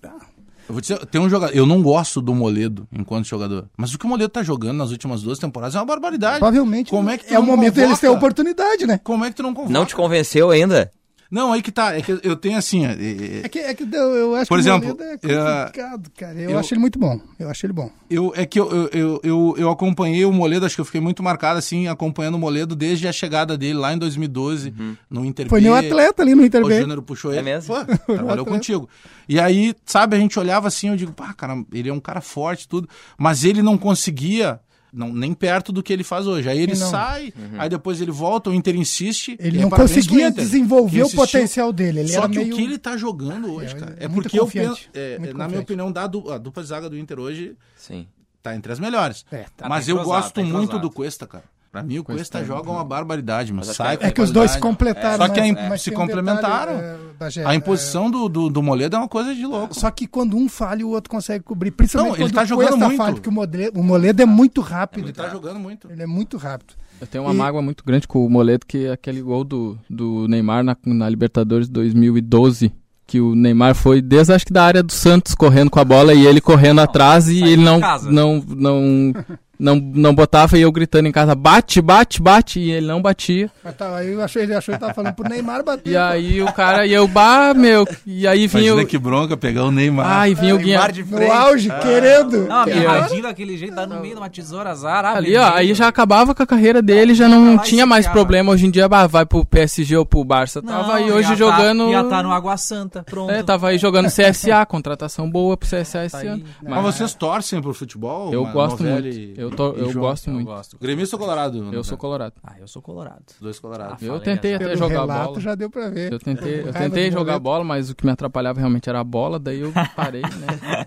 Eu vou dizer, tem um jogador. Eu não gosto do Moledo enquanto jogador. Mas o que o Moledo tá jogando nas últimas duas temporadas é uma barbaridade. Provavelmente Como é que é o momento convoca? deles terem oportunidade, né? Como é que tu não convoca? Não te convenceu ainda? Não, aí que tá. É que eu tenho assim. é- é- É que, é que eu, eu acho Por que exemplo, o Moledo é complicado, cara. Eu, eu- acho ele muito bom. Eu acho ele bom. Eu, é que eu, eu, eu, eu, eu acompanhei o Moledo, acho que eu fiquei muito marcado assim, acompanhando o Moledo desde a chegada dele lá em 2012, no Inter Foi meu atleta ali no Inter O. Júnior puxou É ele. mesmo? Pô, trabalhou contigo. E aí, sabe, a gente olhava assim, eu digo, pá, cara, ele é um cara forte e tudo, mas ele não conseguia, não, nem perto do que ele faz hoje. Aí ele Não. sai, aí depois ele volta, o Inter insiste. Ele não é conseguia Inter, desenvolver o potencial dele. Ele Só era que meio... o que ele tá jogando hoje, É, cara, é é porque eu confiante, é, na minha opinião, da du- a dupla de zaga do Inter hoje Sim. tá entre as melhores. É, tá. mas eu entrosado, gosto tá muito do Cuesta, cara. Pra mim, o Cuesta, joga uma barbaridade, mas Mas sai é com É que os dois se completaram. Só que mas- mas se um complementaram. detalhe, é, A é, imposição do, do, do Moledo é uma coisa de louco. Só que quando um falha, o outro consegue cobrir. Principalmente Não, ele quando tá o jogando Cuesta muito. falha, porque o Moledo, o Moledo é muito rápido. Ele tá jogando muito. Ele é muito rápido. Eu tenho uma E- mágoa muito grande com o Moledo, que é aquele gol do, do Neymar na, na Libertadores 2012. Que o Neymar foi desde acho que da área do Santos correndo com a bola e ele correndo atrás e saiu ele não, não, não, não, não botava e eu gritando em casa, bate, bate, bate, e ele não batia. Mas tá, aí eu achei, ele achou que tava falando pro Neymar bater. E aí o cara, e eu, bah, meu, e aí vinha Imagina o. que bronca pegar o Neymar. Ai, vinha o Guinha. Neymar de No auge, querendo. Não, Que agarradinho daquele jeito, dá no meio de uma tesoura, azar. ah, Ali, ó, aí já acabava com a carreira dele, já não Lá e tinha mais enfiava. problema. Hoje em dia, bah, vai pro PSG ou pro Barça. Não, Tava aí ia hoje tá- jogando. Ia tá no Água Santa, pronto. É, tava aí jogando CSA, contratação boa pro CSA esse Tá aí. ano. Mas vocês torcem pro futebol? Eu gosto muito. Eu, e eu João? gosto Eu muito. gosto. Gremista ou Colorado? Eu sou colorado. Ah, eu sou colorado. Dois colorados. Eu Falei, tentei até jogar relato bola. já deu pra ver. Eu tentei, eu Raiva tentei jogar Moledo. bola, mas o que me atrapalhava realmente era a bola, daí eu parei, né?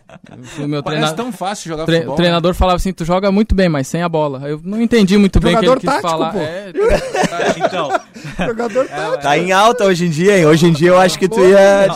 O meu Parece tão fácil jogar tre- futebol. o treinador falava assim, tu joga muito bem, mas sem a bola. Eu não entendi muito bem o que ele quis tático, falar. pô. É, Então, Jogador tá. Tá em alta hoje em dia, hein? Hoje em dia eu acho que tu ia.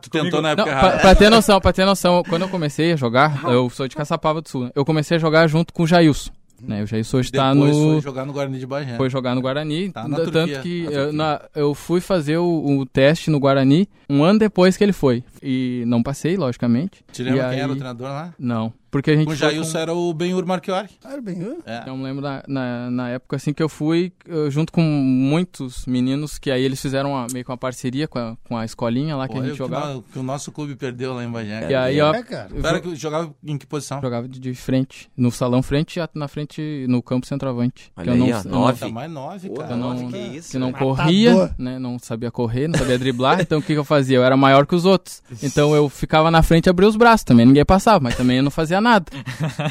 Tu, tentou na Não, época pra, errada. pra ter noção, pra ter noção, quando eu comecei a jogar, eu sou de Caçapava do Sul, né? Eu comecei a jogar junto com o Jailson. Né? O Jailson hoje está no... foi jogar no Guarani de Bagé. Foi jogar no Guarani. Tá na tanto Turquia, que eu, na- eu fui fazer o, o teste no Guarani um ano depois que ele foi. E não passei, logicamente. Te lembra E quem aí- era o treinador lá? Não. Porque a gente o Jailson com- era o Benhur Marchiori. Ah, bem, hã? É. Eu me lembro na, na, na época assim que eu fui, eu, junto com muitos meninos, que aí eles fizeram uma- meio que uma parceria com a, com a escolinha lá que Olha a o gente que, jogava. no- que o nosso clube perdeu lá em Bagé. E aí, ó, É, cara. eu Era que jogava em que posição? jogava de, de frente, no salão frente e na frente, no campo centroavante. Olha que eu aí, não, ó, eu não- nove. Tá mais nove, Pô, cara. eu não, nove, que isso, que não Matador. corria, né? Não sabia correr, não sabia driblar. então o que, que eu fazia? Eu era maior que os outros. Então eu ficava na frente e abria os braços. Também ninguém passava, mas também eu não fazia nada.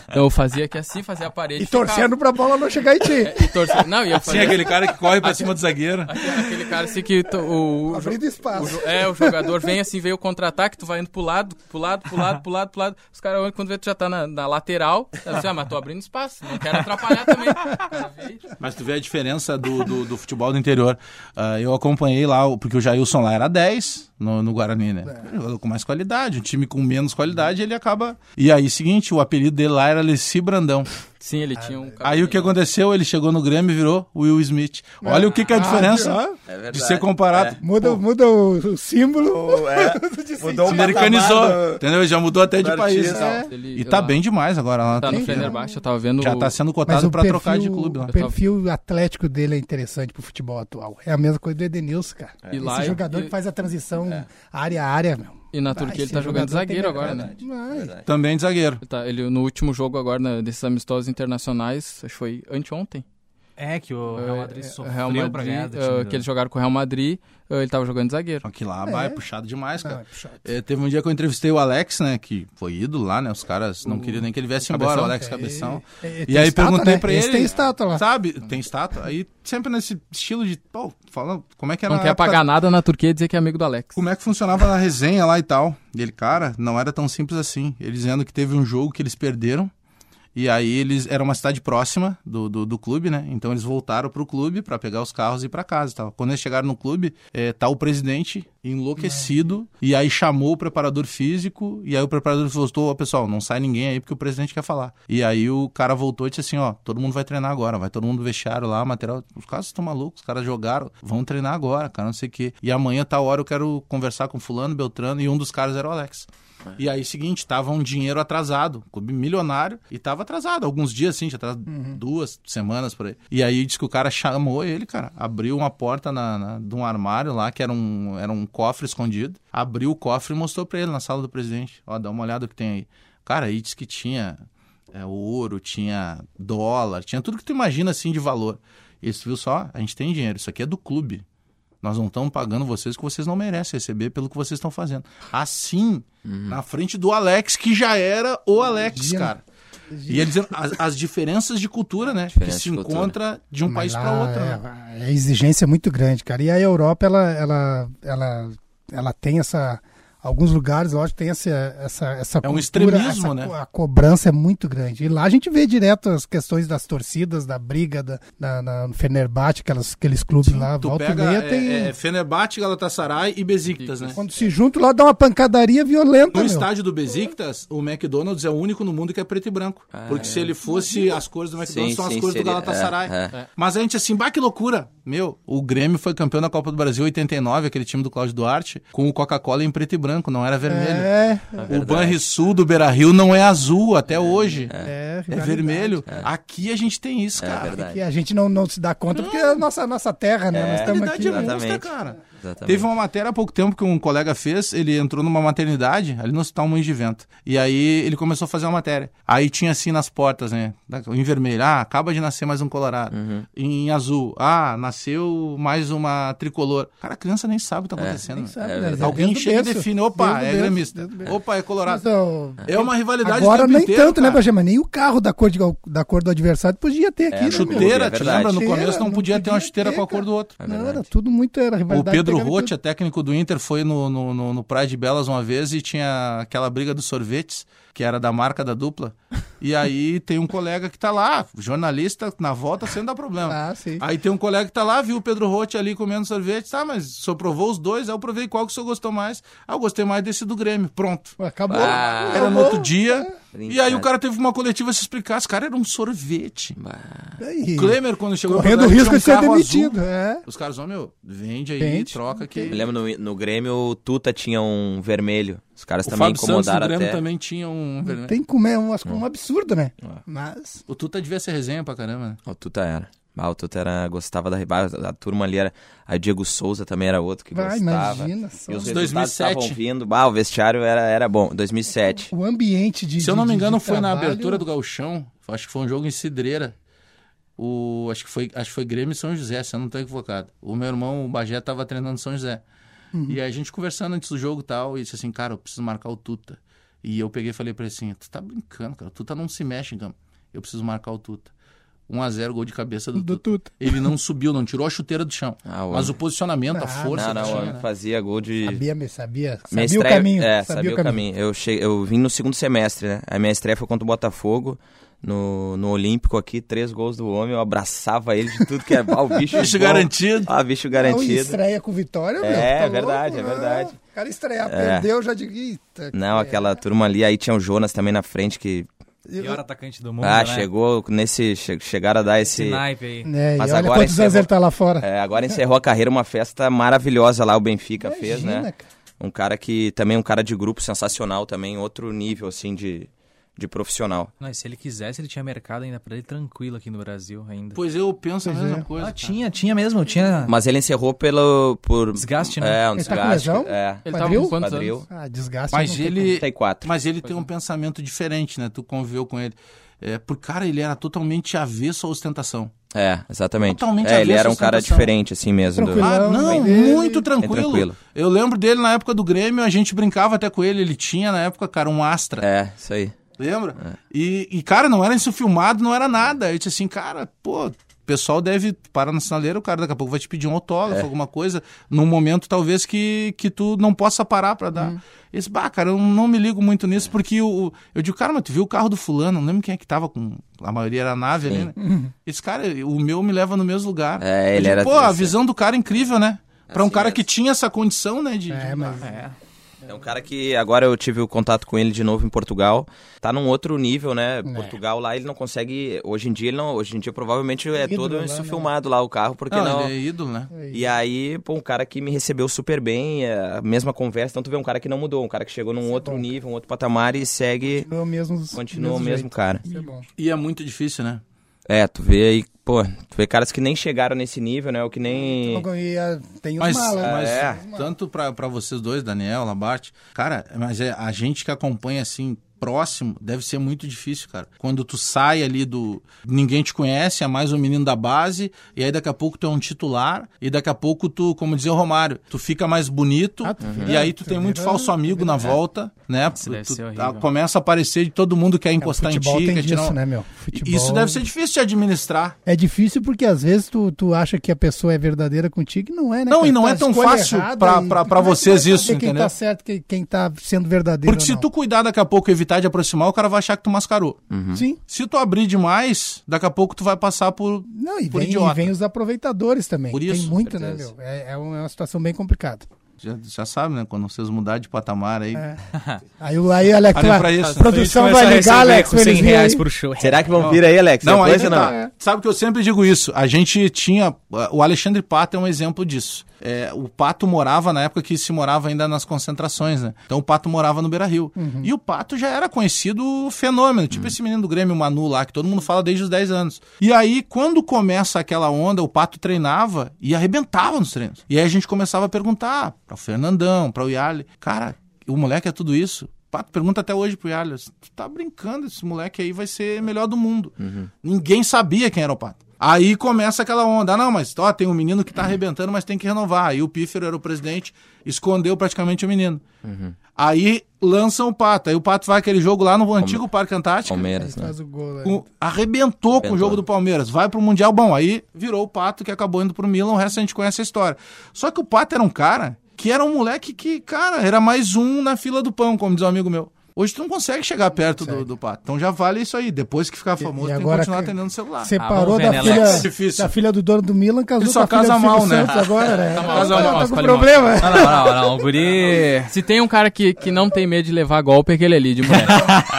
Então eu fazia aqui assim, fazia a parede. E torcendo pra bola não chegar em ti. ficava. E torcia- Não, ia Sim, fazer aquele cara que corre pra cima do zagueiro. aquele cara assim que to- o, o, Abrindo o espaço. jo- é, o jogador vem assim, veio o contra-ataque, tu vai indo pro lado, pro lado, pro lado, pro lado, pro lado. Os caras olham quando vê tu já tá na, na lateral. Aí você, ah, mas tô abrindo espaço, não quero atrapalhar também. O Mas tu vê a diferença do, do, do futebol do interior. Ah, eu acompanhei lá, o- porque o Jailson lá era 10 no, no Guarani, né? É. Com mais qualidade, um time com menos qualidade, ele acaba. E aí, seguinte, o apelido dele lá era Leci Brandão. Sim, ele tinha um Aí o que aconteceu? Ele chegou no Grêmio e virou Will Smith. Olha o que, que é a diferença Ah, É verdade. de ser comparado. Muda, muda o, símbolo. Mudou Se o americanizou, entendeu? Já mudou até de país e. Ele- E tá bem demais agora lá. Tá no Fenerbahçe, eu tava vendo. Já tá sendo cotado o pra trocar de clube lá. o perfil atlético dele é interessante pro futebol atual. É a mesma coisa do Edenilson, cara. E Esse lá- jogador que faz a transição área a área, meu. E na Ah, Turquia ele tá jogando zagueiro agora, verdade. né? Vai. Também de zagueiro. Ele, tá- ele- no último jogo agora, né, desses amistosos internacionais, acho que foi anteontem. É que o Real Madrid É, sofreu Real pra Madrid, ganhar do eh, time do- que eles jogaram com o Real Madrid, eh, ele tava jogando de zagueiro. Que lá vai puxado demais, cara. Não, é puxado. É, teve um dia que eu entrevistei o Alex, né? Que foi ídolo lá, né? Os caras não queriam nem que ele viesse embora, o Alex Cabeção. É, é, E aí estátua, perguntei né? pra Esse ele. tem estátua lá. Sabe? Tem estátua. Aí sempre nesse estilo de. Pô, falando como é que era Não quer época- pagar nada na Turquia e dizer que é amigo do Alex. Como é que funcionava na resenha lá e tal. E ele, cara, não era tão simples assim. Ele dizendo que teve um jogo que eles perderam. E aí eles era uma cidade próxima do, do, do clube, né? Então eles voltaram pro clube pra pegar os carros e ir pra casa tal. Quando eles chegaram no clube, eh, tá o presidente enlouquecido e aí chamou o preparador físico e aí o preparador voltou, ó, pessoal, não sai ninguém aí porque o presidente quer falar. E aí o cara voltou e disse assim, ó, todo mundo vai treinar agora, vai todo mundo vestiário lá, material, os caras estão malucos, os caras jogaram, vão treinar agora, cara, não sei o quê. E amanhã tal hora eu quero conversar com fulano, Beltrano e um dos caras era o Alex. E aí, seguinte, tava um dinheiro atrasado, clube milionário, e tava atrasado, alguns dias assim, já tava duas semanas por aí. E aí disse que o cara chamou ele, cara, abriu uma porta na, na- de um armário lá, que era um, era um cofre escondido, abriu o cofre e mostrou pra ele na sala do presidente. Ó, dá uma olhada o que tem aí. Cara, aí disse que tinha é, ouro, tinha dólar, tinha tudo que tu imagina assim de valor. E esse viu só, a gente tem dinheiro, isso aqui é do clube. Nós não estamos pagando vocês o que vocês não merecem receber pelo que vocês estão fazendo. Assim, na frente do Alex, que já era o Alex, Imagina. cara. E ele dizendo as, as diferenças de cultura, né? Diferença que se encontra de um Mas país para outro. é- né? A exigência é muito grande, cara. E a Europa, ela, ela, ela, ela tem essa. Alguns lugares, lógico, tem essa, essa, essa É um cultura, extremismo, essa né? A cobrança é muito grande. E lá a gente vê direto as questões das torcidas, da briga, da, na, na, no Fenerbahçe, aquelas, aqueles clubes lá, Tu volta e pega meia é, tem... é, Fenerbahçe, Galatasaray e Besiktas, né? Quando se junta lá, dá uma pancadaria violenta, No meu. estádio do Besiktas, o McDonald's é o único no mundo que é preto e branco. porque se ele fosse as cores do McDonald's, Sim, são as sim, cores do seria- Galatasaray. é, é. Mas a gente assim, bah, que loucura. Meu, o Grêmio foi campeão da Copa do Brasil 89, aquele time do Cláudio Duarte, com o Coca-Cola em preto e branco, não era vermelho. É, o Banrisul do Beira-Rio não é azul até hoje. é, É vermelho. Aqui a gente tem isso, cara. a gente não, não se dá conta, porque é a nossa, nossa terra, né? Nós A estamos aqui. é cara. Exatamente. Teve uma matéria há pouco tempo que um colega fez, ele entrou numa maternidade, ali no Hospital Moinhos de Vento. E aí ele começou a fazer uma matéria. Aí tinha assim nas portas, né? Em vermelho, ah, acaba de nascer mais um colorado. Uhum. Em azul, ah, nasceu mais uma tricolor. Cara, a criança nem sabe o que tá acontecendo. Nem né? sabe, É né? verdade. Alguém chega e define, opa, Desde o é gremista. Opa, é colorado. Ó, É uma rivalidade Agora nem inteiro, tanto, né, cara. Bajema? Nem o carro da cor, de, da cor do adversário podia ter aqui, É, né, meu? Chuteira, É te lembra? No começo não não podia ter uma chuteira ter, com a cor do outro. É Não, verdade. era tudo muito, era O rivalidade. Pedro em Rotti, tudo. é técnico do Inter, foi no, no, no, no Praia de Belas uma vez e tinha aquela briga dos sorvetes, que era da marca da dupla. E aí tem um colega que tá lá, jornalista, na volta sem dar problema. Ah, sim. Aí tem um colega que tá lá, viu o Pedro Rotti ali comendo sorvete, tá, mas o senhor provou os dois, aí eu provei qual que o senhor gostou mais. Ah, eu gostei mais desse do Grêmio, pronto. Acabou. Ah. Era no outro dia, E aí o cara teve uma coletiva se explicar, os caras eram um sorvete. Aí, O Klemer, quando chegou no correndo o risco de ser um demitido. É. Os caras, ó, meu, vende aí, Vende. troca que... Me lembro no, no Grêmio, o Tuta tinha um vermelho. Os caras O também Fábio Santos incomodaram Grêmio até. também tinha um... vermelho. Tem que comer um, um absurdo, né? Mas. O Tuta devia ser resenha pra caramba, né? O Tuta era. Ah, o Tuta era, gostava da rival. A turma ali era. Aí o Diego Souza também era outro que Vai, gostava. imagina só. E os Em resultados 2007. estavam vindo. Ah, o vestiário era, era bom. 2007. O ambiente de. Se eu não me engano, foi na trabalho- abertura do Gauchão. Acho que foi um jogo em Cidreira. O, acho, que foi, acho que foi Grêmio e São José, se eu não estou equivocado. O meu irmão, o Bagé, estava treinando São José. E aí a gente conversando antes do jogo e tal, e disse assim, cara, eu preciso marcar o Tuta. E eu peguei e falei pra ele assim, tu tá brincando, cara, o Tuta não se mexe campo. Eu preciso marcar o Tuta. 1x0, gol de cabeça do, Do Tuta. Tuta. Ele não subiu, não tirou a chuteira do chão. Ah, mas o posicionamento, a Ah, força Não, que não, tinha, né? fazia gol de. Sabia, me sabia. Minha Sabia o estreia- caminho. É, sabia, o caminho. Eu, cheguei, eu vim no segundo semestre, né? A minha estreia foi contra o Botafogo, no, no Olímpico aqui, três gols do homem. Eu abraçava ele de tudo que é. Ah, o bicho. Bicho bom. garantido. Ah, bicho Não, garantido. estreia com vitória, meu. É, tá é verdade, louco? é verdade. Ah, O cara estrear, É. perdeu, já digo. Eita, Não, é. aquela turma ali. Aí tinha o Jonas também na frente que. Pior atacante do mundo, ah, né? chegou nesse. che- chegaram a dar esse. Esse naipe aí. É, Mas e olha agora quantos anos encerrou- ele tá lá fora. É, agora encerrou a carreira, uma festa maravilhosa lá, o Benfica fez, Imagina, né? cara. Um cara que também, um cara de grupo sensacional também, outro nível, assim, de, de profissional. Não, se ele quisesse, ele tinha mercado ainda pra ele tranquilo aqui no Brasil ainda. Pois eu penso a Pois mesma é. coisa. Ah, tinha, tinha mesmo, tinha... Mas ele encerrou pelo. Por, Desgaste, né? É, um Ele tá com desgaste. lesão? é. Ele Quadril? tava com quantos Quadril. anos? Ah, desgaste. Mas ele, 34. mas ele tem um pensamento diferente, né? Tu conviveu com ele. É, porque, cara, ele era totalmente avesso à ostentação. É, exatamente. Totalmente é, ele era um cara diferente, assim mesmo. do- Tranquilo. Ah, Não, muito tranquilo. Bem tranquilo. Eu lembro dele na época do Grêmio, a gente brincava até com ele. Ele tinha, na época, cara, um Astra. É, isso aí. Lembra? E, e, cara, não era isso filmado, não era nada. Eu disse assim, cara, pô, o pessoal deve parar na sinaleira, o cara daqui a pouco vai te pedir um autógrafo, É. alguma coisa, num momento talvez que, que tu não possa parar pra dar. Esse, bah, cara, eu não me ligo muito nisso, porque o, eu digo, cara, mas tu viu o carro do fulano, não lembro quem é que tava com. A maioria era a nave ali, né? Esse cara, o meu me leva no mesmo lugar. É, Eu ele digo, era Pô, a assim. visão do cara é incrível, né? Pra um Assim cara mesmo. que tinha essa condição, né? De, É, de- mas É. É um cara que agora eu tive o contato com ele de novo em Portugal. Tá num outro nível, né? Portugal lá ele não consegue. Hoje em dia ele não. Hoje em dia provavelmente é Ídolo todo isso né? filmado lá o carro, porque Não, não. ele é ídolo, né? E aí, pô, um cara que me recebeu super bem, é, a mesma conversa. Então tu vê um cara que não mudou, um cara que chegou num outro nível, um outro patamar e segue. continua o mesmo. Continua o mesmo jeito. cara. Isso é bom. E é muito difícil, né? É, tu vê aí, pô, tu vê caras que nem chegaram nesse nível, né? Ou que nem. Ah, tem os Mas, malas. mas É. tanto pra pra vocês dois, Daniel, Labarte, cara, mas é a gente que acompanha assim próximo, deve ser muito difícil, cara. Quando tu sai ali do ninguém te conhece, é mais um menino da base, e aí daqui a pouco tu é um titular, e daqui a pouco tu, como dizia o Romário, tu fica mais bonito, Ah, tu e aí tu tu tem muito falso amigo na volta, né? Tu, tá- começa a aparecer de todo mundo quer É, encostar em futebol ti, quer tirar disso, um- né, meu? Futebol... Isso deve ser difícil de administrar. É difícil porque às vezes tu, tu acha que a pessoa é verdadeira contigo e não é, né? Não, cara? e não Tá é tão fácil pra- e pra- pra é que vocês isso, Quem entendeu? tá certo, quem, quem tá sendo verdadeiro Porque se tu cuidar daqui a pouco e de aproximar, o cara vai achar que tu mascarou. Sim. Se tu abrir demais, daqui a pouco tu vai passar por. Não, e Por vem, idiota. e vem os aproveitadores também. Por Tem isso, muito, né, meu? É, é uma, é uma situação bem complicada. Já, já sabe, né? Quando vocês mudar de patamar aí. É. Aí, o- aí Alex, pra isso. a produção vai ligar, Alex, com pra 100 eles virem reais por show. Será que vão vir aí, Alex? Não, ou não? tá. Sabe que eu sempre digo isso. A gente tinha. O Alexandre Pato é um exemplo disso. É, o Pato morava na época que se morava ainda nas concentrações, né? Então o Pato morava no Beira Rio. Uhum. E o Pato já era conhecido fenômeno, tipo esse menino do Grêmio, Manu lá, que todo mundo fala desde os 10 anos. E aí, quando começa aquela onda, o Pato treinava e arrebentava nos treinos. E aí a gente começava a perguntar para o Fernandão, para o Yali, cara, o moleque é tudo isso? Pato pergunta até hoje pro Yali, tu tá brincando, esse moleque aí vai ser melhor do mundo. Ninguém sabia quem era o Pato. Aí começa aquela onda, ah, não, mas ó, tem um menino que tá arrebentando, mas tem que renovar. Aí o Pífero era o presidente, escondeu praticamente o menino. Aí lançam o Pato, aí o Pato vai aquele jogo lá no antigo Parque Antártico, Palmeiras, né? Faz o gol, né? o- arrebentou com o Arrebentou. jogo do Palmeiras, vai pro Mundial, bom, aí virou o Pato que acabou indo pro Milan, o resto a gente conhece a história. Só que o Pato era um cara que era um moleque que, cara, era mais um na fila do pão, como diz um amigo meu. Hoje tu não consegue chegar perto do, do Pato. Então já vale isso aí. Depois que ficar famoso, e tem que continuar que- atendendo o celular. Separou ver, da, né, filha? É difícil. da filha do dono do Milan, casou Ele só com a filha casa mal, né? Santos agora, né? Tá mal, Casa mal, tá com problema. Não, não, não, não, o guri... Se tem um cara que, que não tem medo de levar golpe, é aquele ali de mulher.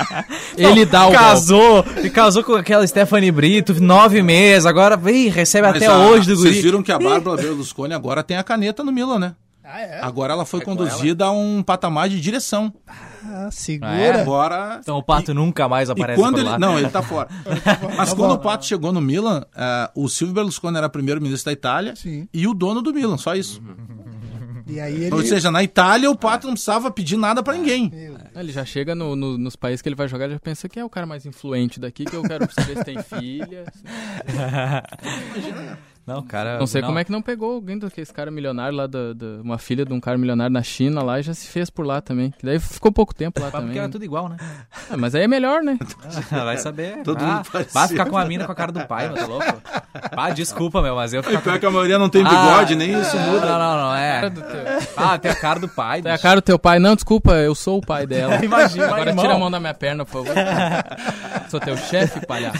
Ele dá o golpe. casou, e casou com aquela Stephanie Brito, nove meses, agora ih, recebe Mas até a- hoje do guri. Vocês viram que a Bárbara Berlusconi agora tem a caneta no Milan, né? Ah, é? Agora ela foi conduzida a um patamar de direção. Ah, segura. Ah, é? Agora. Então o Pato nunca mais E aparece quando por ele. lá. Não, ele tá fora. Mas quando o Pato chegou no Milan, ah, o Silvio Berlusconi era primeiro-ministro da Itália Sim. e o dono do Milan, só isso. E aí ele... Ou seja, na Itália o Pato não precisava pedir nada pra ninguém. Ele já chega no- no- nos países que ele vai jogar, ele já pensa que é o cara mais influente daqui, que eu quero saber se tem filha. Não, cara... Não sei como é que não pegou alguém daquele cara milionário lá, da, da- uma filha de um cara milionário na China lá e já se fez por lá também. Que daí ficou pouco tempo lá Porque também. era tudo igual, né? Ah, mas aí é melhor, né? Vai saber. Todo ah, mundo vai ficar com a mina com a cara do pai, meu, tá louco? Ah, desculpa, meu, mas eu E pior que a maioria não tem bigode, nem isso Não, muda. não, não, não, é. Ah, tem a cara do pai. Tem a cara do teu pai. Não, desculpa, eu sou o pai dela. Imagina, Agora irmão. tira a mão da minha perna, por favor. Sou teu chefe, palhaço.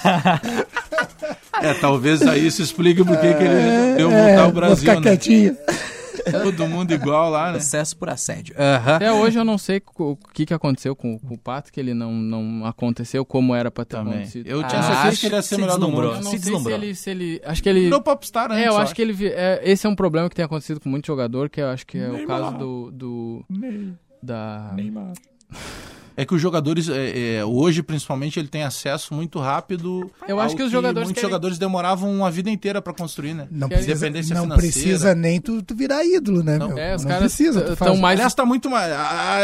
É, talvez aí isso explique por que que ele resolveu É, voltar ao vou Brasil, ficar né? quietinho. Todo mundo igual lá, né? Processo por assédio. Aham. Até hoje eu não sei o que, que aconteceu com, com o Pato, que ele não, não aconteceu como era pra ter Também. acontecido. Eu tinha Ah, certeza acho que ele ia ser se melhor do mundo. Eu não Se sei se ele, se ele... Acho que ele... Virou popstar antes, É, eu só. acho que ele. é, esse é um problema que tem acontecido com muito jogador, que eu acho que é o caso do. do da. É que os jogadores, é, é, hoje principalmente, ele tem acesso muito rápido. Eu acho que os jogadores Muitos querem- jogadores demoravam uma vida inteira pra construir, né? Não precisa, independência não financeira. precisa nem tu, tu virar ídolo, né, Não. meu? É, os não caras precisa. Faz- mais. Aliás, tá muito mais.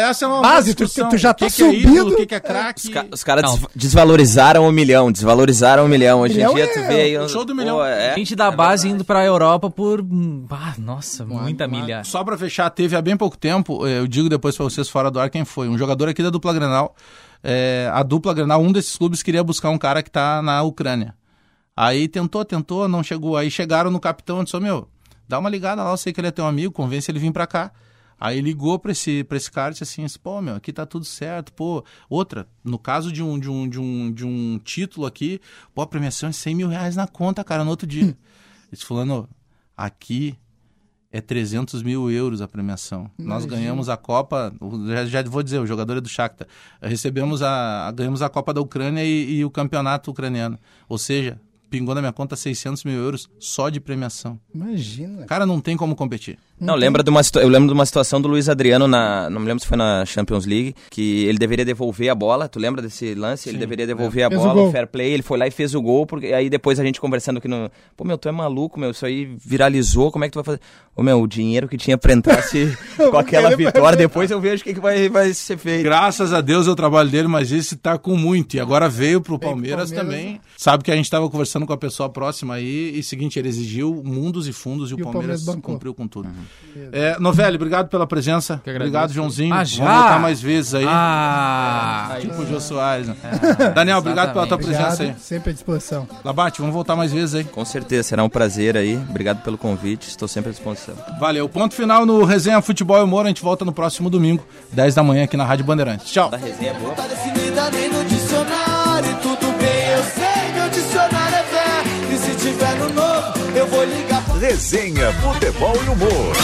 Essa é uma Base, tu- tu já O que tá que é ídolo, subindo. O que é craque? Os, ca- os caras des- desvalorizaram o milhão, desvalorizaram o milhão. Hoje Milhão em dia é tu vê aí... o show do milhão. Pô, é, Gente da base indo pra Europa por. Ah, nossa, muita milha. Só pra fechar, teve há bem pouco tempo, eu digo depois pra vocês fora do ar quem foi. Um jogador aqui da dupla Grenal. eh, a dupla Grenal, um desses clubes queria buscar um cara que tá na Ucrânia. Aí tentou, tentou, não chegou. Aí chegaram no capitão e disse: "Ô, meu, dá uma ligada lá, eu sei que ele é teu amigo, convence ele vir pra cá. Aí ligou pra esse, pra esse cara e disse assim: pô, meu, aqui tá tudo certo, pô. Outra, no caso de um, de um, de um, de um título aqui, pô, a premiação é 100 mil reais na conta, cara, no outro dia. Esse fulano, aqui é 300 mil euros a premiação. Nós ganhamos a Copa, já, já vou dizer, o jogador é do Shakhtar. Recebemos a, ganhamos a Copa da Ucrânia e, e o campeonato ucraniano. Ou seja, pingou na minha conta 600 mil euros só de premiação. Imagina. Cara, não tem como competir. Não, lembra de uma, eu lembro de uma situação do Luiz Adriano na, não me lembro se foi na Champions League, que ele deveria devolver a bola, tu lembra desse lance? ele deveria devolver a Fez o bola, o fair play, ele foi lá e fez o gol, porque aí depois a gente conversando aqui no, pô, meu, tu é maluco, meu, isso aí viralizou, como é que tu vai fazer? Ô, meu, o dinheiro que tinha pra entrar se, com aquela vitória, depois eu vejo o que, que vai, vai ser feito. Graças a Deus é o trabalho dele, mas esse tá com muito. E agora veio pro Palmeiras, Palmeiras, também. Sabe que a gente tava conversando com a pessoa próxima aí, e seguinte, ele exigiu mundos e fundos e, o o Palmeiras, Palmeiras bancou. cumpriu com tudo. É, Novelli, obrigado pela presença. Obrigado, Joãozinho. Ah, Vamos já? voltar mais vezes aí. Ah! Tipo o Jô Soares, né? Daniel, obrigado pela tua Obrigado, presença aí. sempre à disposição. Labate, vamos voltar mais vezes aí. Com certeza, será um prazer aí, obrigado pelo convite, estou sempre à disposição. Valeu. Ponto final no Resenha Futebol e Humor. A gente volta no próximo domingo, 10 da manhã, aqui na Rádio Bandeirantes. Tchau. Da resenha é boa. Tá definida nem no dicionário. Tudo bem, eu sei, meu dicionário é fé. E se tiver no novo, Resenha, futebol e humor.